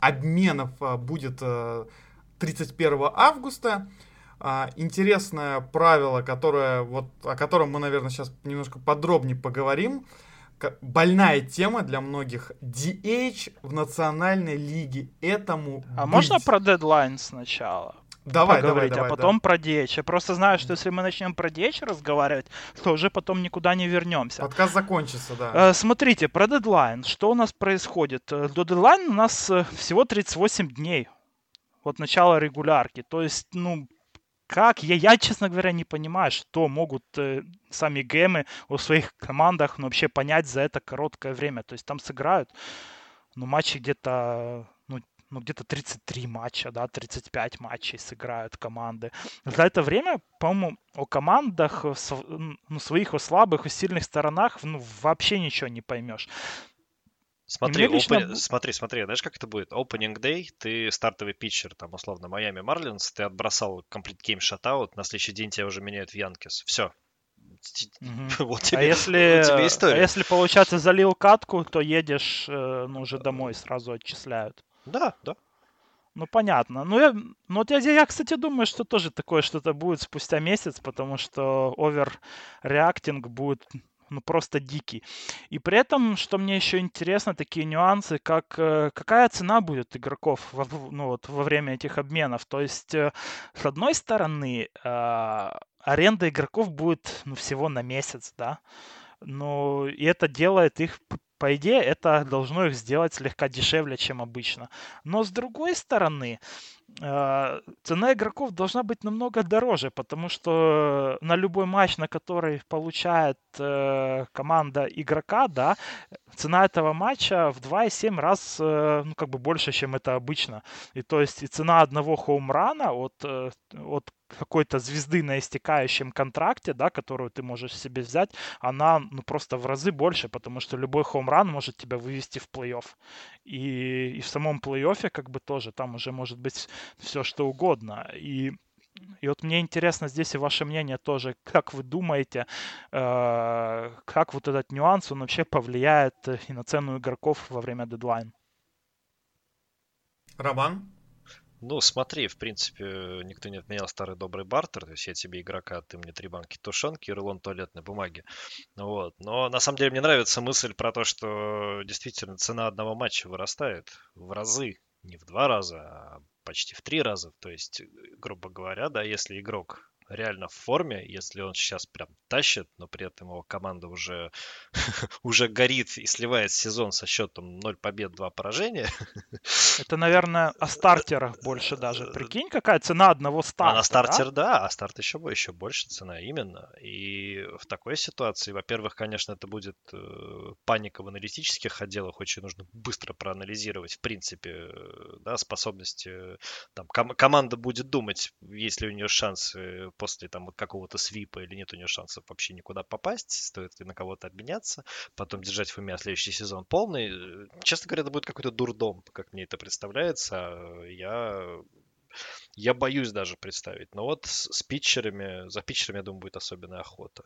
обменов а, будет 31 а, августа, интересное правило, которое, вот, о котором мы, наверное, сейчас немножко подробнее поговорим, больная тема для многих. DH в национальной лиге этому А быть. можно про дедлайн сначала? Давай, поговорить, давай, давай, а потом да. про DH. Я просто знаю, что если мы начнем про DH разговаривать, то уже потом никуда не вернемся. Подкаст закончится, да. Э, смотрите, про дедлайн. Что у нас происходит? Э, до дедлайна у нас э, всего 38 дней от начала регулярки. То есть, ну, как? Я, я, честно говоря, не понимаю, что могут э, сами гемы в своих командах ну, вообще понять за это короткое время. То есть там сыграют ну, матчи где-то ну, ну, где-то 33 матча, да, 35 матчей сыграют команды. За это время, по-моему, о командах, ну, своих, о слабых, о сильных сторонах, ну, вообще ничего не поймешь. Смотри, лично... open... смотри, смотри, знаешь, как это будет? Opening day, ты стартовый питчер, там, условно, Майами Марлинс, ты отбросал complete game shutout, на следующий день тебя уже меняют в Янкис. Все. [LAUGHS] вот тебе, а если, вот тебе история. А если, получается, залил катку, то едешь, э, ну, уже домой сразу отчисляют. Да, да. Ну, понятно. Ну, я, ну вот я, я, кстати, думаю, что тоже такое что-то будет спустя месяц, потому что оверреактинг будет ну просто дикий. И при этом, что мне еще интересно, такие нюансы, как э, какая цена будет игроков во, ну, вот, во время этих обменов. То есть, э, с одной стороны, э, аренда игроков будет ну, всего на месяц, да. Ну, и это делает их по идее, это должно их сделать слегка дешевле, чем обычно. Но с другой стороны, цена игроков должна быть намного дороже, потому что на любой матч, на который получает э, команда игрока, да, цена этого матча в 2,7 раз э, ну, как бы больше, чем это обычно. И то есть и цена одного хоумрана от, от какой-то звезды на истекающем контракте, да, которую ты можешь себе взять, она ну, просто в разы больше, потому что любой хоумран может тебя вывести в плей-офф. И, и в самом плей-оффе как бы тоже там уже может быть все что угодно. И и вот мне интересно здесь и ваше мнение тоже, как вы думаете, э, как вот этот нюанс, он вообще повлияет и на цену игроков во время дедлайн? Роман? Ну, смотри, в принципе, никто не отменял старый добрый бартер, то есть я тебе игрока, ты мне три банки тушенки и рулон туалетной бумаги. Вот. Но на самом деле мне нравится мысль про то, что действительно цена одного матча вырастает в разы не в два раза, а почти в три раза. То есть, грубо говоря, да, если игрок реально в форме, если он сейчас прям тащит, но при этом его команда уже, [LAUGHS] уже горит и сливает сезон со счетом 0 побед, 2 поражения. [LAUGHS] Это, наверное, о стартерах больше даже. Прикинь, какая цена одного старта. А на стартер, да? да, а старт еще, еще больше цена, именно. И в такой ситуации, во-первых, конечно, это будет э, паника в аналитических отделах, очень нужно быстро проанализировать, в принципе, э, да, способности. Там, ком- команда будет думать, есть ли у нее шансы после там какого-то свипа или нет у нее шансов вообще никуда попасть, стоит ли на кого-то обменяться, потом держать в уме следующий сезон полный. Э, честно говоря, это будет какой-то дурдом, как мне это представляется. Я я боюсь даже представить. Но вот с, с питчерами, за питчерами, я думаю, будет особенная охота.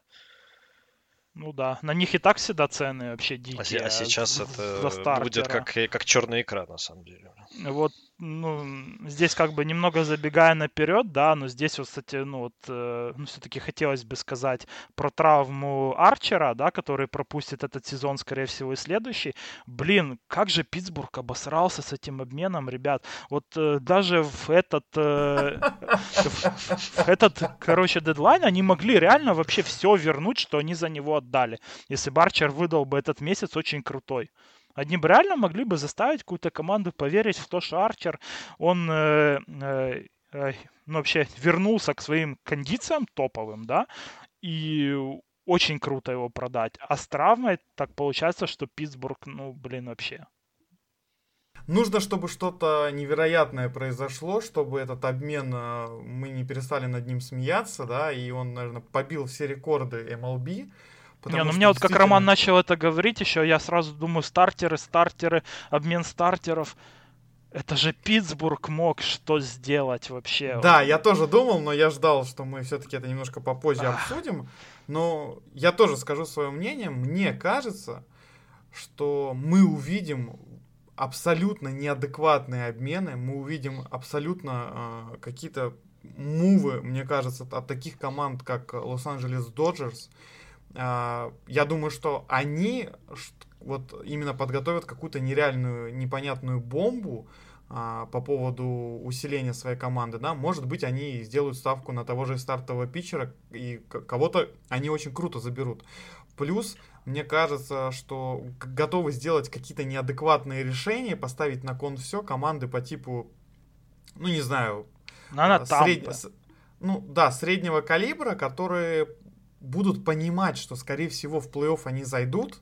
Ну да, на них и так всегда цены вообще дикие. А, а сейчас это будет как, как черный экран, на самом деле. Вот ну, здесь как бы немного забегая наперед, да, но здесь вот, кстати, ну вот, э, ну, все-таки хотелось бы сказать про травму Арчера, да, который пропустит этот сезон, скорее всего, и следующий. Блин, как же Питтсбург обосрался с этим обменом, ребят. Вот э, даже в этот, э, [LAUGHS] в, этот, короче, дедлайн они могли реально вообще все вернуть, что они за него отдали. Если бы Арчер выдал бы этот месяц очень крутой. Они бы реально могли бы заставить какую-то команду поверить в то, что Арчер, он э, э, э, ну, вообще вернулся к своим кондициям топовым, да, и очень круто его продать. А с травмой так получается, что Питтсбург, ну, блин, вообще. Нужно, чтобы что-то невероятное произошло, чтобы этот обмен, э, мы не перестали над ним смеяться, да, и он, наверное, побил все рекорды MLB. Не, ну мне вот как Роман начал это говорить еще, я сразу думаю, стартеры, стартеры, обмен стартеров. Это же Питтсбург мог что сделать вообще. Да, я тоже думал, но я ждал, что мы все-таки это немножко попозже Ах. обсудим. Но я тоже скажу свое мнение. Мне кажется, что мы увидим абсолютно неадекватные обмены, мы увидим абсолютно э, какие-то мувы, мне кажется, от таких команд, как Лос-Анджелес Доджерс, я думаю, что они вот именно подготовят какую-то нереальную, непонятную бомбу а, по поводу усиления своей команды, да, может быть, они сделают ставку на того же стартового питчера, и кого-то они очень круто заберут. Плюс, мне кажется, что готовы сделать какие-то неадекватные решения, поставить на кон все команды по типу, ну, не знаю, Надо сред... ну, да, среднего калибра, которые будут понимать, что, скорее всего, в плей-офф они зайдут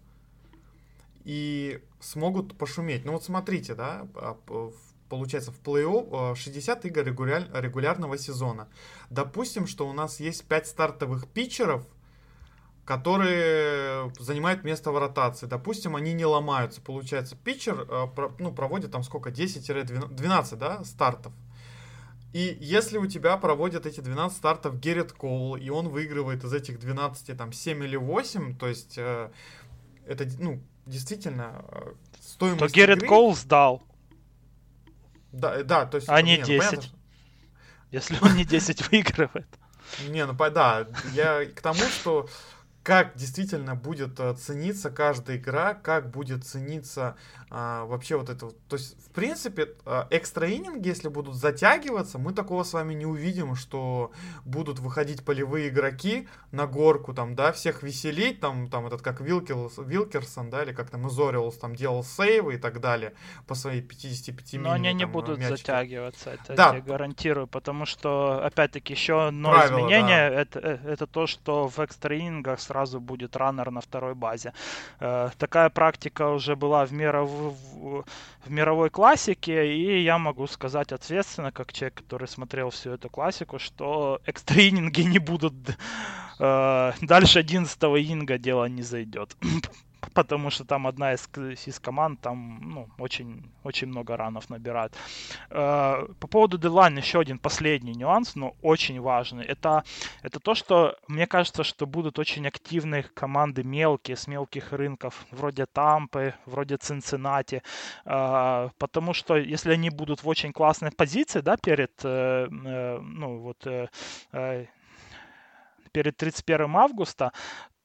и смогут пошуметь. Ну вот смотрите, да, а, получается в плей-офф 60 игр регуляр, регулярного сезона. Допустим, что у нас есть 5 стартовых питчеров, которые занимают место в ротации. Допустим, они не ломаются. Получается, питчер а, ну, проводит там сколько? 10-12 да, стартов. И если у тебя проводят эти 12 стартов Геррит Коул, и он выигрывает из этих 12 там 7 или 8, то есть э, это, ну, действительно э, стоимость То Геррит игры... Коул сдал. Да, э, да, то есть... А не, не 10. Ну, понятно, Если он не 10 [LAUGHS] выигрывает. Не, ну да, я к тому, что как действительно будет э, цениться каждая игра, как будет цениться а, вообще вот это. То есть, в принципе, а, экстра ининги, если будут затягиваться, мы такого с вами не увидим, что будут выходить полевые игроки на горку, там, да, всех веселить, там, там этот как Вилкерс, Вилкерсон, да, или как там Изориолс там делал сейвы и так далее по своей 55 минут. Но они не будут мячику. затягиваться, это да. я гарантирую, потому что, опять-таки, еще одно Правило, изменение, да. это, э, это то, что в экстра инингах сразу сразу будет раннер на второй базе. Э, такая практика уже была в, миров... в мировой классике, и я могу сказать ответственно, как человек, который смотрел всю эту классику, что экстрининги [LAUGHS] не будут э, дальше 11 инга дело не зайдет. [CLEARS THROAT] [LAUGHS] потому что там одна из, из команд там ну, очень, очень много ранов набирает. Э, по поводу дедлайн еще один последний нюанс, но очень важный. Это, это то, что мне кажется, что будут очень активные команды мелкие, с мелких рынков, вроде Тампы, вроде Цинциннати, э, потому что если они будут в очень классной позиции, да, перед, э, ну, вот, перед 31 августа,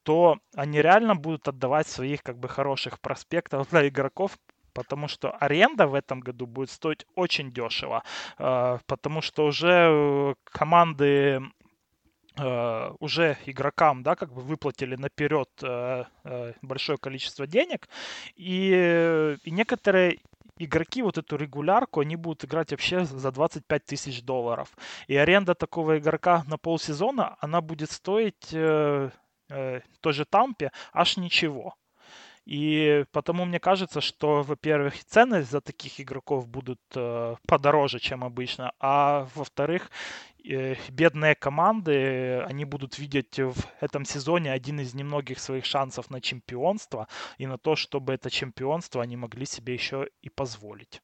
то они реально будут отдавать своих как бы хороших проспектов [LAUGHS] для игроков потому что аренда в этом году будет стоить очень дешево, э, потому что уже э, команды Uh, уже игрокам, да, как бы выплатили наперед большое количество денег, и, и некоторые игроки вот эту регулярку, они будут играть вообще за 25 тысяч долларов. И аренда такого игрока на полсезона, она будет стоить э, той же Тампе аж ничего. И потому мне кажется, что, во-первых, цены за таких игроков будут э, подороже, чем обычно, а во-вторых, э, бедные команды, они будут видеть в этом сезоне один из немногих своих шансов на чемпионство и на то, чтобы это чемпионство они могли себе еще и позволить.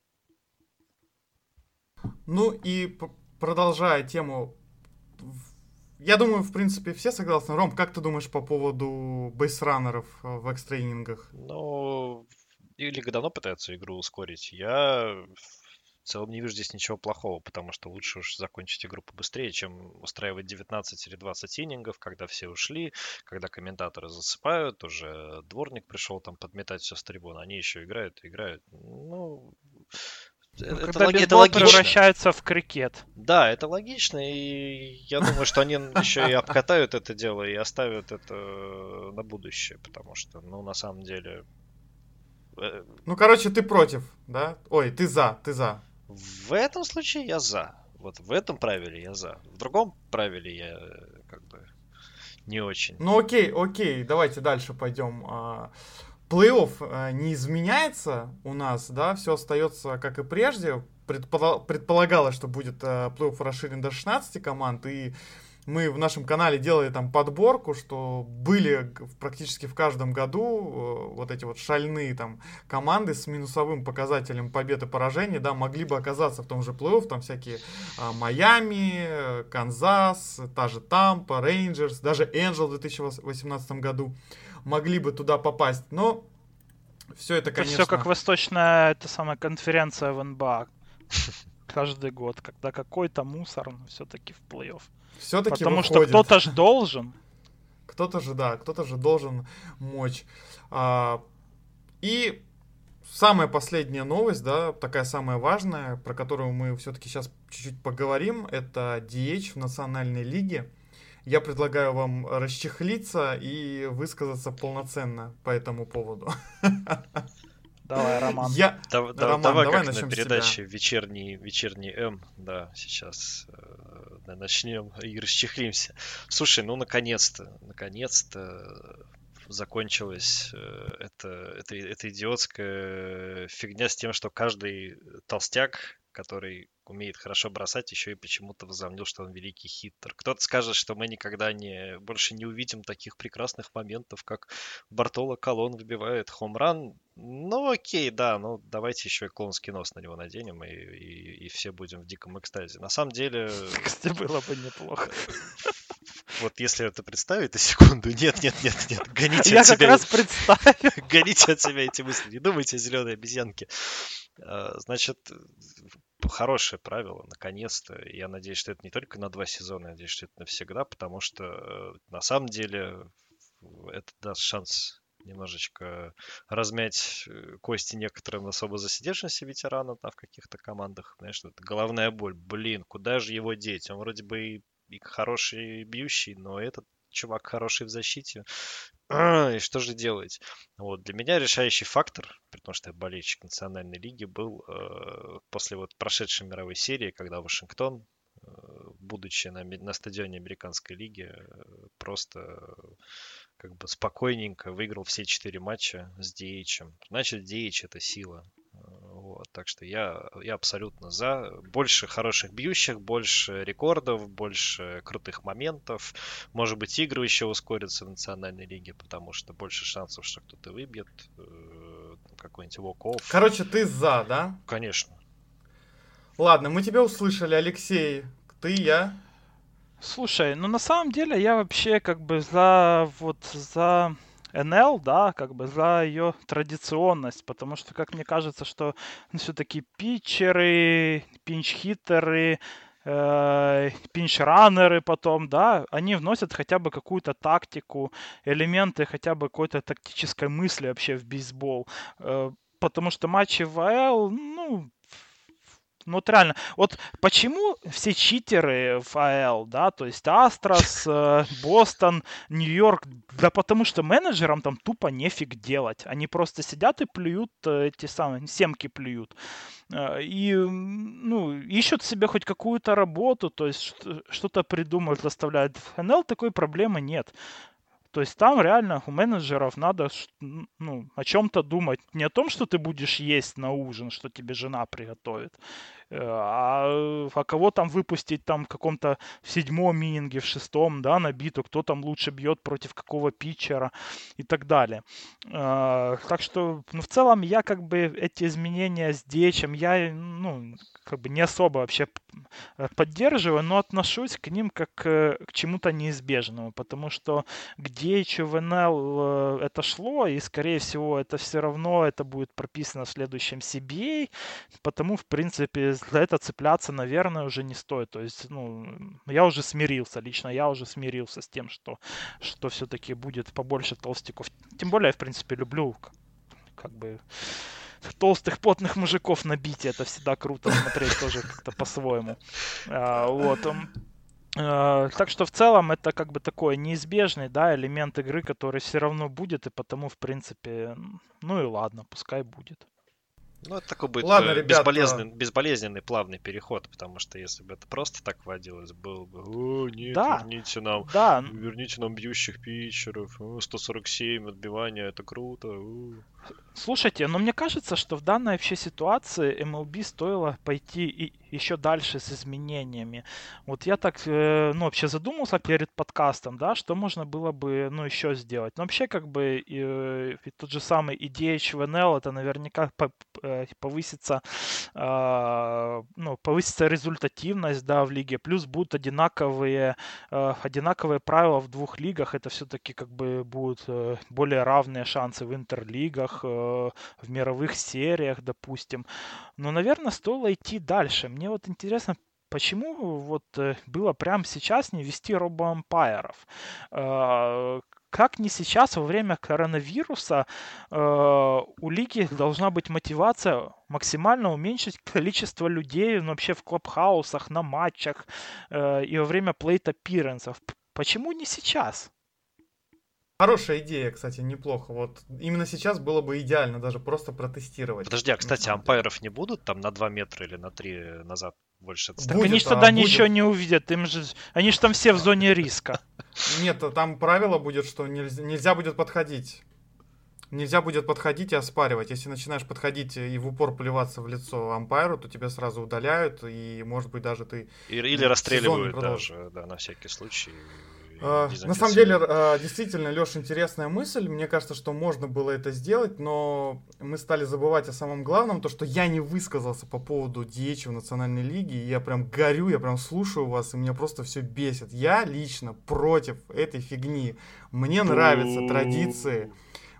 Ну и продолжая тему я думаю, в принципе, все согласны. Ром, как ты думаешь по поводу бейсранеров э, в экстренингах? Ну, Лига давно пытается игру ускорить. Я в целом не вижу здесь ничего плохого, потому что лучше уж закончить игру побыстрее, чем устраивать 19 или 20 инингов, когда все ушли, когда комментаторы засыпают, уже дворник пришел там подметать все с трибуны, они еще играют, играют. Ну, ну, это, когда это логично. превращается в крикет. Да, это логично, и я думаю, что они еще и обкатают это дело и оставят это на будущее, потому что, ну, на самом деле... Э, ну, короче, ты против, да? Ой, ты за, ты за. В этом случае я за. Вот в этом правиле я за. В другом правиле я как бы не очень. Ну окей, окей, давайте дальше пойдем. А, плей-офф э, не изменяется у нас, да, все остается как и прежде. Предполагалось, что будет э, плей-офф расширен до 16 команд, и мы в нашем канале делали там подборку, что были практически в каждом году э, вот эти вот шальные там команды с минусовым показателем побед и поражений, да, могли бы оказаться в том же плей-офф, там всякие Майами, Канзас, та же Тампа, Рейнджерс, даже Энджел в 2018 году могли бы туда попасть. Но все это, конечно... Это все как восточная, это самая конференция в НБА. [LAUGHS] Каждый год, когда какой-то мусор, но все-таки в плей-офф. Все-таки Потому выходит. что кто-то же должен. Кто-то же, да, кто-то же должен мочь. А, и самая последняя новость, да, такая самая важная, про которую мы все-таки сейчас чуть-чуть поговорим, это DH в Национальной лиге. Я предлагаю вам расчехлиться и высказаться полноценно по этому поводу. Давай, Роман. Я... Да, Роман, давай, давай как начнем на передаче вечерний, вечерний М. Да, сейчас э, начнем и расчехлимся. Слушай, ну наконец-то, наконец-то закончилась э, эта, эта, эта идиотская фигня с тем, что каждый толстяк, который умеет хорошо бросать, еще и почему-то возомнил, что он великий хиттер. Кто-то скажет, что мы никогда не, больше не увидим таких прекрасных моментов, как Бартоло Колон выбивает хомран. Ну окей, да, ну давайте еще и клоунский нос на него наденем, и, и, и все будем в диком экстазе. На самом деле... Кстати, было бы неплохо. Вот если это представить на секунду, нет, нет, нет, нет, гоните Я от себя... Я как раз представил. [LAUGHS] Гоните от себя эти мысли, не думайте о зеленой обезьянке. А, значит, хорошее правило, наконец-то. Я надеюсь, что это не только на два сезона, я надеюсь, что это навсегда, потому что э, на самом деле это даст шанс немножечко размять э, кости некоторым особо засидевшимся ветеранам да, в каких-то командах. Знаешь, это головная боль. Блин, куда же его деть? Он вроде бы и, и хороший бьющий, но этот чувак хороший в защите. И что же делать? Вот, для меня решающий фактор, при том, что я болельщик национальной лиги, был э, после вот прошедшей мировой серии, когда Вашингтон, э, будучи на, на стадионе американской лиги, э, просто э, как бы спокойненько выиграл все четыре матча с DH. Значит, DH это сила. Вот, так что я, я абсолютно за. Больше хороших бьющих, больше рекордов, больше крутых моментов. Может быть, игры еще ускорятся в национальной лиге, потому что больше шансов, что кто-то выбьет э, какой-нибудь walk Короче, ты за, да? Конечно. Ладно, мы тебя услышали, Алексей. Ты, я. Слушай, ну на самом деле я вообще как бы за вот за НЛ, да, как бы за ее традиционность, потому что, как мне кажется, что ну, все-таки питчеры, пинч-хиттеры, э, пинч-раннеры потом, да, они вносят хотя бы какую-то тактику, элементы хотя бы какой-то тактической мысли вообще в бейсбол. Э, потому что матчи в АЛ, ну, ну вот реально, вот почему все читеры в АЛ, да, то есть Астрос, [LAUGHS] э, Бостон, Нью-Йорк, да потому что менеджерам там тупо нефиг делать. Они просто сидят и плюют э, эти самые, семки плюют. Э, и, ну, ищут себе хоть какую-то работу, то есть что-то придумывают, заставляют. В НЛ такой проблемы нет. То есть там реально у менеджеров надо ну, о чем-то думать. Не о том, что ты будешь есть на ужин, что тебе жена приготовит, э, а, а кого там выпустить там в каком-то в седьмом мининге, в шестом, да, на биту, кто там лучше бьет против какого питчера и так далее. А, так что, ну, в целом я как бы эти изменения с Дечем, я, ну, как бы не особо вообще э, поддерживаю, но отношусь к ним как к чему-то неизбежному, потому что где и в НЛ э, это шло, и скорее всего это все равно это будет прописано в следующем CBA, потому в принципе за это цепляться, наверное, уже не стоит. То есть, ну, я уже смирился, лично я уже смирился с тем, что, что все-таки будет побольше толстиков. Тем более, я, в принципе, люблю как бы толстых потных мужиков набить, это всегда круто смотреть тоже как-то по-своему. А, вот. А, так что в целом это как бы такой неизбежный, да, элемент игры, который все равно будет, и потому, в принципе, ну и ладно, пускай будет. Ну, это такой будет Ладно, э, безболезненный, безболезненный плавный переход, потому что если бы это просто так водилось, было бы, о, нет, да, верните нам, да. верните нам бьющих питчеров, 147 отбивания, это круто. О. Слушайте, но мне кажется, что в данной вообще ситуации MLB стоило пойти и еще дальше с изменениями. Вот я так, э, ну, вообще задумался перед подкастом, да, что можно было бы, ну, еще сделать. Но вообще, как бы, и, э, и тот же самый EDH в NL, это наверняка э, повысится, э, ну, повысится результативность, да, в лиге. Плюс будут одинаковые, одинаковые правила в двух лигах. Это все-таки, как бы, будут более равные шансы в интерлигах, э, в мировых сериях, допустим. Но, наверное, стоило идти дальше. Мне вот интересно, почему вот э, было прямо сейчас не вести робоампайеров? Э, как не сейчас, во время коронавируса, э, у лиги должна быть мотивация максимально уменьшить количество людей ну, вообще в клабхаусах, на матчах и во время плейт аппиренсов. Почему не сейчас? Хорошая идея, кстати, неплохо. Вот именно сейчас было бы идеально даже просто протестировать. Подожди, а кстати, ампайров не будут там на 2 метра или на 3 назад больше Так будет, они же тогда а, ничего будет. не увидят, им же... Они же там все в зоне риска. [LAUGHS] Нет, там правило будет, что нельзя, нельзя будет подходить. Нельзя будет подходить и оспаривать. Если начинаешь подходить и в упор плеваться в лицо ампайру, то тебя сразу удаляют, и, может быть, даже ты... Или расстреливают даже, да, на всякий случай. А, на самом деле, а, действительно, Леш, интересная мысль. Мне кажется, что можно было это сделать, но мы стали забывать о самом главном, то, что я не высказался по поводу DH в Национальной Лиге, и я прям горю, я прям слушаю вас, и меня просто все бесит. Я лично против этой фигни. Мне нравятся традиции.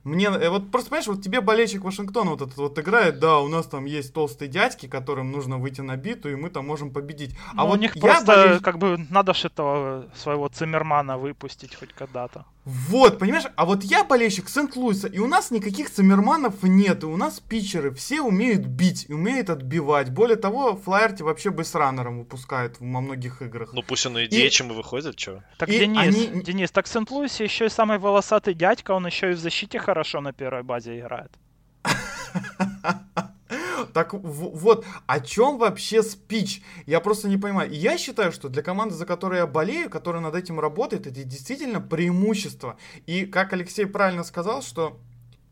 Мне, э, вот просто понимаешь, вот тебе болельщик Вашингтона вот этот вот играет, да, у нас там есть толстые дядьки, которым нужно выйти на биту, и мы там можем победить. А ну, вот у них просто, болельщик... как бы, надо же этого своего Циммермана выпустить хоть когда-то. Вот, понимаешь, а вот я болельщик Сент-Луиса, и у нас никаких циммерманов нет, и у нас питчеры все умеют бить, умеют отбивать. Более того, Флайерти вообще бейсранером выпускают во многих играх. Ну пусть он и дечем и выходит, что? Так, и Денис, они... Денис, так в Сент-Луисе еще и самый волосатый дядька, он еще и в защите хорошо на первой базе играет. [LAUGHS] Так вот, о чем вообще спич? Я просто не понимаю. я считаю, что для команды, за которой я болею, которая над этим работает, это действительно преимущество. И как Алексей правильно сказал, что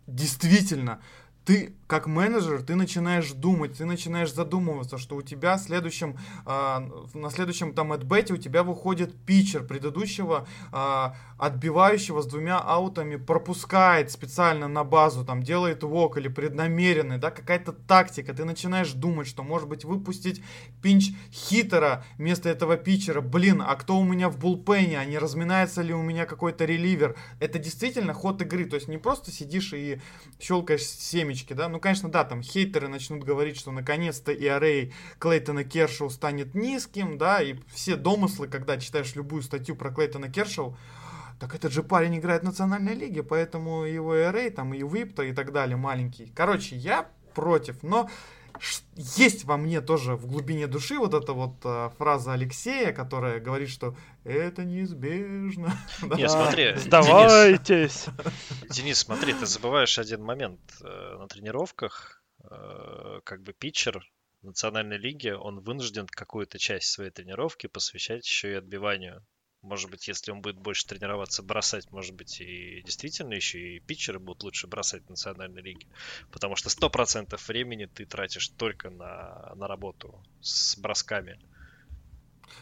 действительно ты как менеджер, ты начинаешь думать, ты начинаешь задумываться, что у тебя следующем, э, на следующем там отбете у тебя выходит питчер предыдущего э, отбивающего с двумя аутами, пропускает специально на базу, там делает вок или преднамеренный, да, какая-то тактика, ты начинаешь думать, что может быть выпустить пинч хитера вместо этого питчера, блин, а кто у меня в булпене, а не разминается ли у меня какой-то реливер, это действительно ход игры, то есть не просто сидишь и щелкаешь семечки, да, ну конечно, да, там хейтеры начнут говорить, что наконец-то и арей Клейтона Кершоу станет низким, да, и все домыслы, когда читаешь любую статью про Клейтона Кершоу, так этот же парень играет в национальной лиге, поэтому его ERA, там и VIP-то и так далее маленький. Короче, я против. Но есть во мне тоже в глубине души вот эта вот э, фраза Алексея, которая говорит, что это неизбежно. [LAUGHS] Нет, смотри, сдавайтесь. Денис, Денис, смотри, ты забываешь один момент. Э, на тренировках э, как бы питчер национальной лиги, он вынужден какую-то часть своей тренировки посвящать еще и отбиванию может быть, если он будет больше тренироваться, бросать, может быть, и действительно еще и питчеры будут лучше бросать в национальной лиге. Потому что 100% времени ты тратишь только на, на работу с бросками.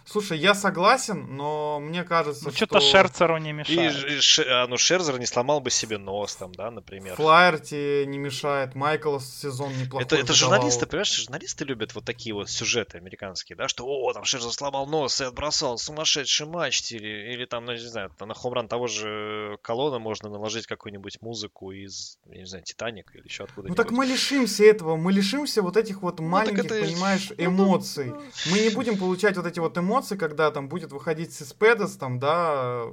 Слушай, я согласен, но мне кажется, ну, что... что-то Шерцеру не мешает. И, и, а, ну, Шерцер не сломал бы себе нос там, да, например. Флайерти не мешает, Майкл сезон неплохой Это, это журналисты, понимаешь, журналисты любят вот такие вот сюжеты американские, да, что, о, там Шерцер сломал нос и отбросал, сумасшедший матч, или, или там, ну, не знаю, на хомран того же колонна можно наложить какую-нибудь музыку из, я не знаю, Титаник или еще откуда-нибудь. Ну так мы лишимся этого, мы лишимся вот этих вот ну, маленьких, это... понимаешь, ну, эмоций. Ну, ну... Мы не будем получать вот эти вот эмоции, эмоции, когда там будет выходить Сиспедес, там, да,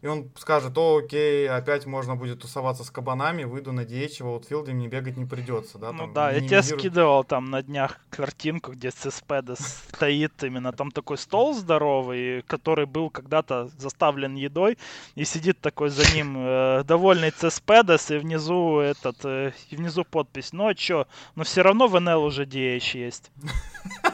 и он скажет, о, окей, опять можно будет тусоваться с кабанами, выйду на DH, в аутфилде мне бегать не придется, да? Ну там, да, я тебе скидывал там на днях картинку, где Цеспедес стоит именно там такой стол здоровый, который был когда-то заставлен едой, и сидит такой за ним э, довольный Цеспедес, и внизу этот, э, и внизу подпись, ну а чё, но все равно в НЛ уже DH есть. [LAUGHS]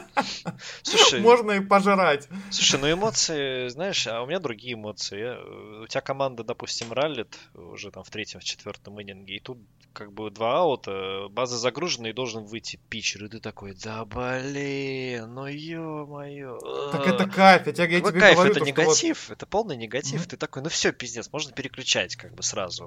Слушай, можно и пожрать. Слушай, ну эмоции, знаешь, а у меня другие эмоции. Я, у тебя команда, допустим, раллит уже там в третьем, в четвертом иннинге, и тут как бы два аута, база загружена, и должен выйти питчер, и ты такой, да блин, ну ё-моё. Так это кайф, я, тебе, я тебе кайф, говорю. это негатив, вот... это полный негатив, mm-hmm. ты такой, ну все, пиздец, можно переключать как бы сразу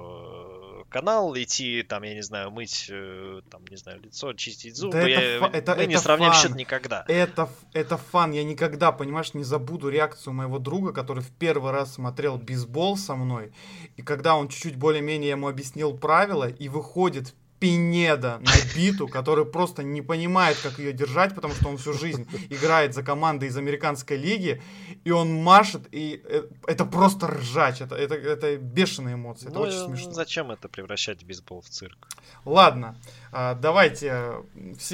канал, идти, там, я не знаю, мыть, э, там, не знаю, лицо, чистить зубы. Да я, это, это, мы это не сравняем счет никогда. Это, это фан. Я никогда, понимаешь, не забуду реакцию моего друга, который в первый раз смотрел бейсбол со мной. И когда он чуть-чуть более-менее ему объяснил правила, и выходит Пинеда на биту, который просто не понимает, как ее держать, потому что он всю жизнь играет за команды из американской лиги, и он машет, и э, это просто ржач, это, это, это бешеные эмоции, это ну, очень смешно. Зачем это превращать бейсбол в цирк? Ладно, а, давайте,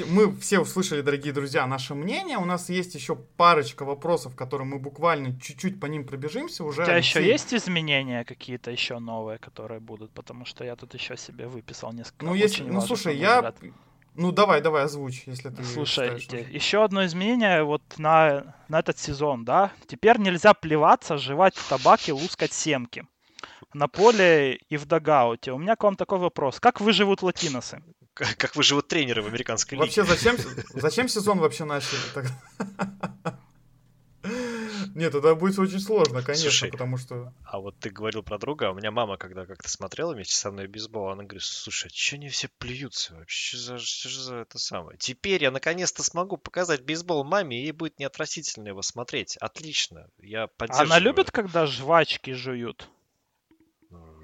мы все услышали, дорогие друзья, наше мнение, у нас есть еще парочка вопросов, которые мы буквально чуть-чуть по ним пробежимся уже. У тебя еще есть изменения какие-то еще новые, которые будут, потому что я тут еще себе выписал несколько. Ну, очень Ну, слушай, я... Ну, давай, давай, озвучь, если ты Слушайте, еще одно изменение вот на, на этот сезон, да. Теперь нельзя плеваться, жевать табак и лускать семки на поле и в дагауте. У меня к вам такой вопрос. Как выживут латиносы? Как, как выживут тренеры в американской лиге? Вообще, зачем, зачем сезон вообще начали? Нет, это будет очень сложно, конечно, Слушай, потому что... А вот ты говорил про друга, а у меня мама, когда как-то смотрела вместе со мной бейсбол, она говорит, слушай, а что они все плюются вообще? Что за, что за это самое? Теперь я наконец-то смогу показать бейсбол маме, и ей будет неотвратительно его смотреть. Отлично, я поддерживаю. Она любит, когда жвачки жуют?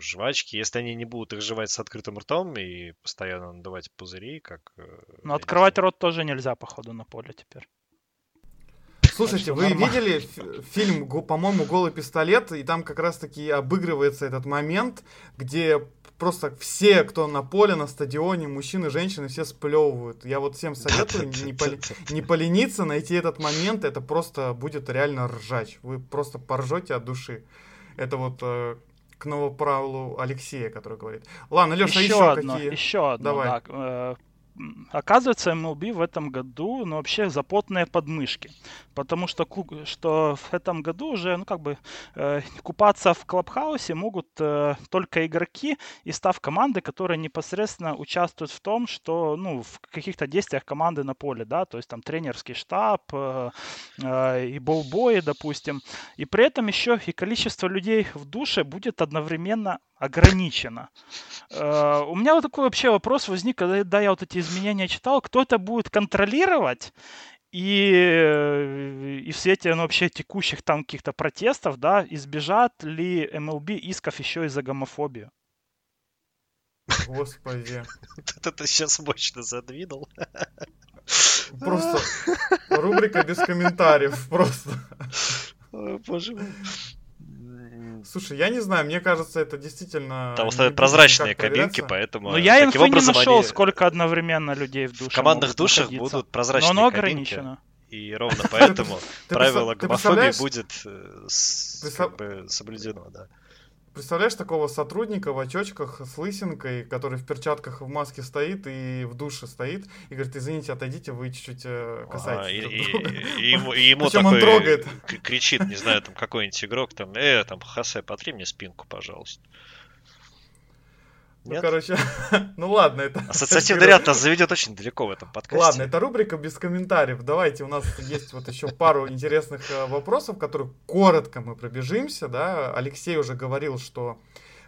Ну, жвачки, если они не будут их жевать с открытым ртом и постоянно надавать пузыри, как... Э, Но открывать рот тоже нельзя, походу, на поле теперь. Слушайте, вы нормально. видели фильм, по-моему, «Голый пистолет», и там как раз-таки обыгрывается этот момент, где просто все, кто на поле, на стадионе, мужчины, женщины, все сплевывают. Я вот всем советую не, поли, не полениться, найти этот момент, это просто будет реально ржач. Вы просто поржете от души. Это вот к новоправилу Алексея, который говорит. Ладно, Леша, еще, еще одно, какие? Еще одно, Давай. да. Э, оказывается, MLB в этом году, ну, вообще запотные подмышки. Потому что, что в этом году уже, ну, как бы, э, купаться в клабхаусе могут э, только игроки и став команды, которые непосредственно участвуют в том, что, ну, в каких-то действиях команды на поле, да, то есть там тренерский штаб э, э, и болбои, допустим. И при этом еще и количество людей в душе будет одновременно ограничено. Э, у меня вот такой вообще вопрос возник, когда я вот эти изменения читал, кто это будет контролировать? И, э, и в свете ну, вообще текущих там каких-то протестов, да, избежат ли MLB исков еще и за гомофобию? Господи. Это ты сейчас мощно задвинул. Просто рубрика без комментариев, просто. Боже мой. Слушай, я не знаю, мне кажется, это действительно... Там будет прозрачные кабинки, поэтому Но я инфы не нашел, они сколько одновременно людей в душе в командных могут душах находиться. будут Но прозрачные оно кабинки. ограничено. И ровно [LAUGHS] поэтому правило гомофобии будет э, соблюдено, да. Представляешь такого сотрудника в очочках с лысинкой, который в перчатках в маске стоит и в душе стоит, и говорит, извините, отойдите, вы чуть-чуть э, Ага, касаетесь и, друг и- друга». и ему, и ему Причем он такой трогает. кричит, не знаю, там какой-нибудь игрок, там, э, там, Хосе, потри мне спинку, пожалуйста. Ну, Нет? короче, [LAUGHS] ну ладно, это... Ассоциативный [LAUGHS] ряд нас заведет очень далеко в этом подкасте. Ладно, это рубрика без комментариев. Давайте, у нас есть вот еще пару интересных э, вопросов, которые коротко мы пробежимся, да. Алексей уже говорил, что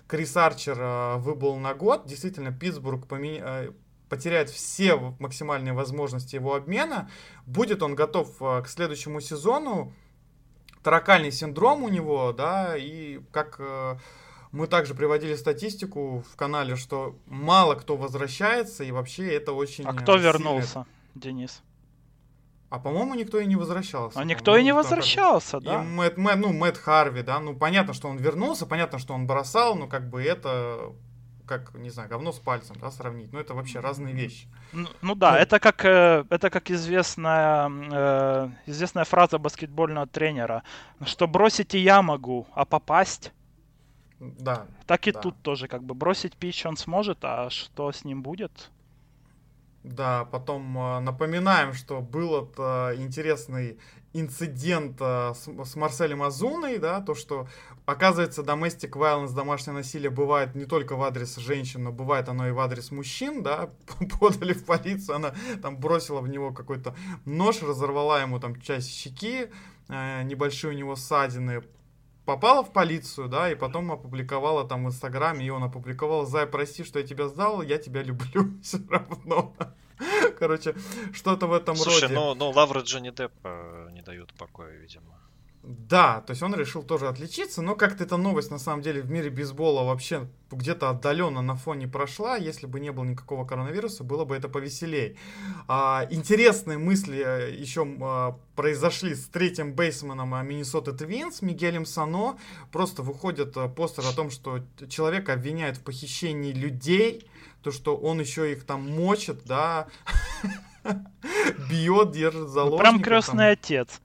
Крис Арчер э, выбыл на год. Действительно, Питтсбург э, потеряет все максимальные возможности его обмена. Будет он готов к следующему сезону. Таракальный синдром у него, да, и как мы также приводили статистику в канале, что мало кто возвращается, и вообще это очень... А кто сильно- вернулся, Денис? А по-моему, никто и не возвращался. А никто и не там как- возвращался, И да. Мэтт, Мэтт- ну, Мэтт Харви, да, ну, понятно, что он вернулся, понятно, что он бросал, но как бы это, как, не знаю, говно с пальцем, да, сравнить. Ну, это вообще разные вещи. Ну, ну да, Ну. это как э, это как известная э, известная фраза баскетбольного тренера, что бросить и я могу, а попасть Да, так и Да. тут тоже как бы бросить пич он сможет, а что с ним будет? да, потом э, напоминаем, что был это интересный инцидент э, с, с Марселем Азуной, да, то, что, оказывается, domestic violence, домашнее насилие бывает не только в адрес женщин, но бывает оно и в адрес мужчин, да, [LAUGHS] подали в полицию, она там бросила в него какой-то нож, разорвала ему там часть щеки, э, небольшие у него ссадины, попала в полицию, да, и потом опубликовала там в Инстаграме, и он опубликовал, Зай, прости, что я тебя сдал, я тебя люблю [LAUGHS] все равно. Короче, что-то в этом Слушай, роде. ну, ну лавры Джонни Деппа не дают покоя, видимо. Да, то есть он решил тоже отличиться, но как-то эта новость на самом деле в мире бейсбола вообще где-то отдаленно на фоне прошла. Если бы не было никакого коронавируса, было бы это повеселей. А, интересные мысли э, еще а, произошли с третьим бейсменом а, Миннесоты Твинс Мигелем Сано. Просто выходит а, постер о том, что человека обвиняют в похищении людей, то, что он еще их там мочит, да, [LAUGHS] бьет, держит Ну, заложников. прям крестный отец.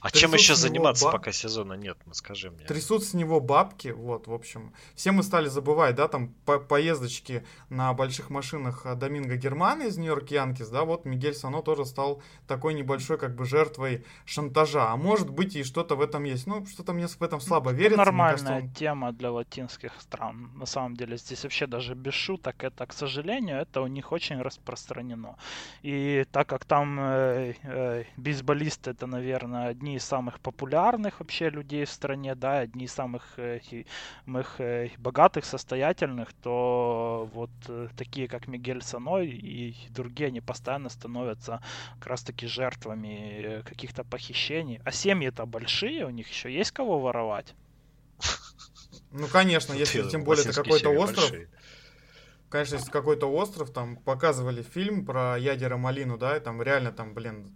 А Трясут чем еще заниматься, ба- пока сезона нет, ну скажи мне. трясут с него бабки, вот, в общем. Все мы стали забывать, да, там, по поездочки на больших машинах а, Доминго Германа из Нью-Йорк Янкис, да, вот Мигель Сано тоже стал такой небольшой, как бы, жертвой шантажа. А может быть и что-то в этом есть. Ну, что-то мне в этом слабо верится. Мне Нормальная кажется, он- тема для латинских стран. На самом деле здесь вообще даже без шуток это, к сожалению, это у них очень распространено. И так как там э, э, бейсболисты это, наверное, одни из самых популярных вообще людей в стране, да, одни из самых э, самых, э, богатых, состоятельных, то вот э, такие как Мигель Саной и другие, они постоянно становятся как раз таки жертвами э, каких-то похищений. А семьи-то большие, у них еще есть кого воровать. Ну, конечно, если Ты, тем более это какой-то остров, большие. Конечно, если какой-то остров, там показывали фильм про ядера малину, да, и там реально там, блин,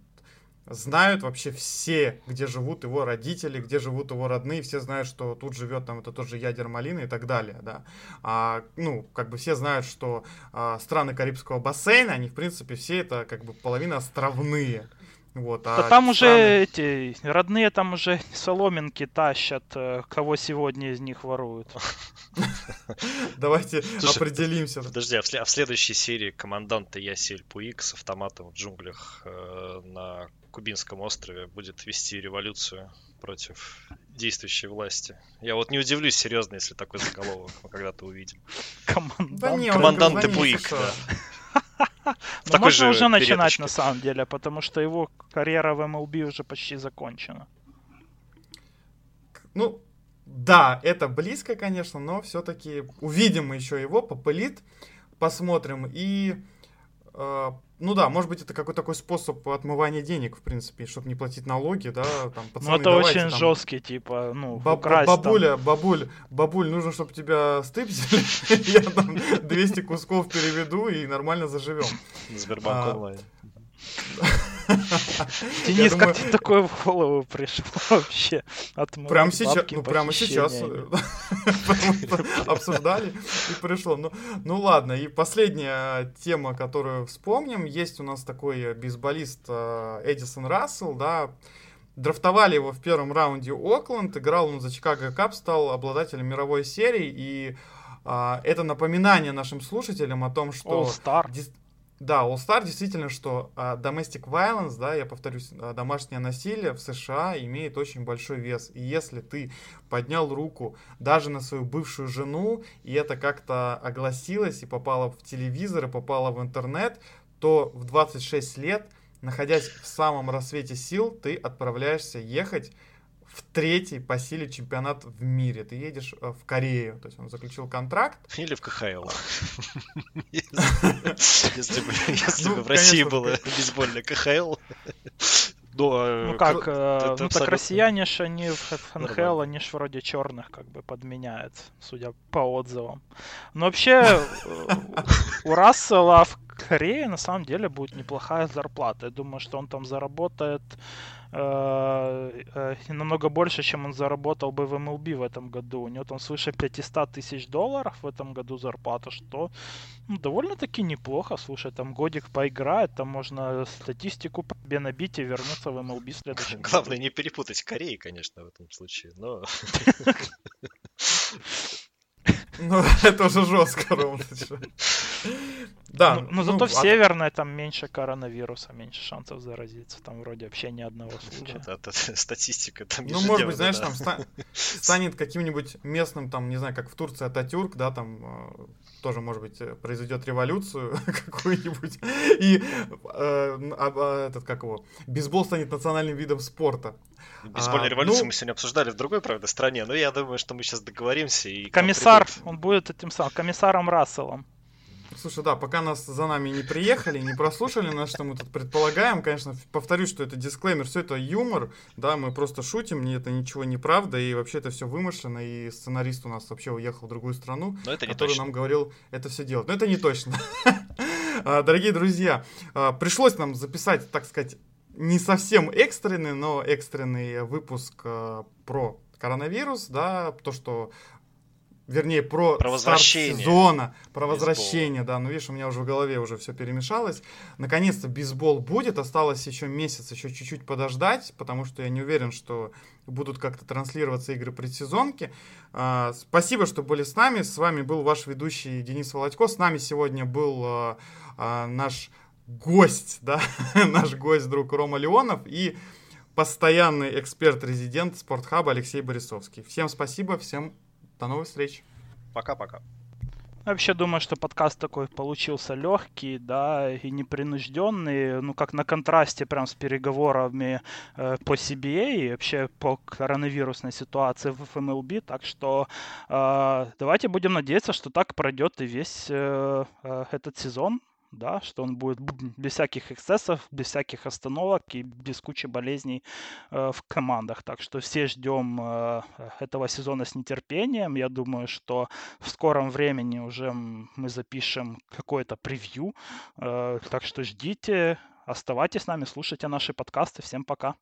знают вообще все, где живут его родители, где живут его родные, все знают, что тут живет там это тот же ядер малины и так далее, да. А, ну, как бы все знают, что а, страны Карибского бассейна, они, в принципе, все это как бы половина островные. Вот, Да а там уже страны- эти родные там уже соломинки тащат, э, кого сегодня из них воруют. [LAUGHS] Давайте определимся. Подожди, а в, а следующей серии командант Ясель Пуик с автоматом в джунглях э, на Кубинском острове будет вести революцию против действующей власти. Я вот не удивлюсь серьезно, если такой заголовок мы когда-то увидим. Командант. Да. Ну, можно же уже начинать на самом деле, потому что его карьера в MLB уже почти закончена. Ну, да, это близко, конечно, но все-таки увидим мы еще его, попылит, посмотрим. И, э, ну да, может быть, это какой-то такой способ отмывания денег, в принципе, чтобы не платить налоги, да, там, пацаны, Ну это давайте, очень там, жесткий, типа, ну, Баб- украсть там. бабуля, бабуль, бабуль, нужно, чтобы тебя стыпсили, [LAUGHS] я там 200 кусков переведу и нормально заживем. Сбербанк А, онлайн. [LAUGHS] [LAUGHS] Денис, как тебе такое в голову пришло вообще? Прямо сейчас, ну прямо сейчас [LAUGHS] [LAUGHS] обсуждали и пришло. Ну, ну ладно, и последняя тема, которую вспомним, есть у нас такой бейсболист э, Эдисон Рассел, да, Драфтовали его в первом раунде Окленд, играл он за Чикаго Кап, стал обладателем мировой серии, и а, это напоминание нашим слушателям о том, что... All-Star. Дис... Да, All-Star действительно, что а, domestic violence, да, я повторюсь, а, домашнее насилие в США имеет очень большой вес. И если ты поднял руку даже на свою бывшую жену, и это как-то огласилось и попало в телевизор, и попало в интернет, то в 26 лет находясь в самом рассвете сил, ты отправляешься ехать в третий по силе чемпионат в мире. Ты едешь э, в Корею. То есть он заключил контракт. Или в КХЛ. [LAUGHS] Если бы ну, в России было бейсбольное КХЛ. Ну, а, ну как, э, ну так россияне же они в НХЛ, они ж вроде черных как бы подменяют, судя по отзывам. Но вообще э, у Рассела в Корее на самом деле будет неплохая зарплата. Я думаю, что он там заработает э, э, намного больше, чем он заработал бы в MLB в этом году. У него там свыше 500 тысяч долларов в этом году зарплата, что ну, довольно-таки неплохо. Слушай, там годик поиграет, там можно статистику себе набить и вернуться в MLB следующий. Главное не перепутать Кореи, конечно, в этом случае, но... [LAUGHS] Ну, [LAUGHS] это уже жестко, Ром. Да. Ну, ну зато в Северной там меньше коронавируса, меньше шансов заразиться. Там вроде вообще ни одного случая. Да, [LAUGHS] статистика там Ну, может быть, знаешь, там станет каким-нибудь местным, там, не знаю, как в Турции Ататюрк, да, там э, тоже, может быть, э, произойдет революцию [LAUGHS] какую-нибудь. И э, а, этот, как его, бейсбол станет национальным видом спорта. Бейсбольную а, революцию ну, мы сегодня обсуждали в другой, правда, стране, но я думаю, что мы сейчас договоримся и... Комиссар, он будет этим самым, комиссаром Расселом. Слушай, да, пока нас за нами не приехали, не прослушали нас, что мы тут предполагаем, конечно, повторюсь, что это дисклеймер, все это юмор, да, мы просто шутим, не это ничего не правда, и вообще это все вымышленно, и сценарист у нас вообще уехал в другую страну, Но это который точно. нам говорил это все делать. Но это не точно. [LAUGHS] А, дорогие друзья, а, пришлось нам записать, так сказать, не совсем экстренный, но экстренный выпуск а, про коронавирус, да, то, что вернее, про, про возвращение сезона, про возвращение, да, ну видишь, у меня уже в голове уже все перемешалось. Наконец-то бейсбол будет, осталось еще месяц, еще чуть-чуть подождать, потому что я не уверен, что будут как-то транслироваться игры предсезонки. А, спасибо, что были с нами, с вами был ваш ведущий Денис Володько, с нами сегодня был а, а, наш гость, [LAUGHS] да, наш гость, друг Рома Леонов и постоянный эксперт-резидент Спортхаба Алексей Борисовский. Всем спасибо, всем до новых встреч. Пока-пока. Вообще думаю, что подкаст такой получился легкий, да, и непринужденный, ну как на контрасте прям с переговорами э, по CBA и вообще по коронавирусной ситуации в MLB, так что э, давайте будем надеяться, что так пройдет и весь э, э, этот сезон да, что он будет без всяких эксцессов, без всяких остановок и без кучи болезней э, в командах. Так что все ждем э, этого сезона с нетерпением. Я думаю, что в скором времени уже мы запишем какое-то превью. Э, так что ждите, оставайтесь с нами, слушайте наши подкасты. Всем пока.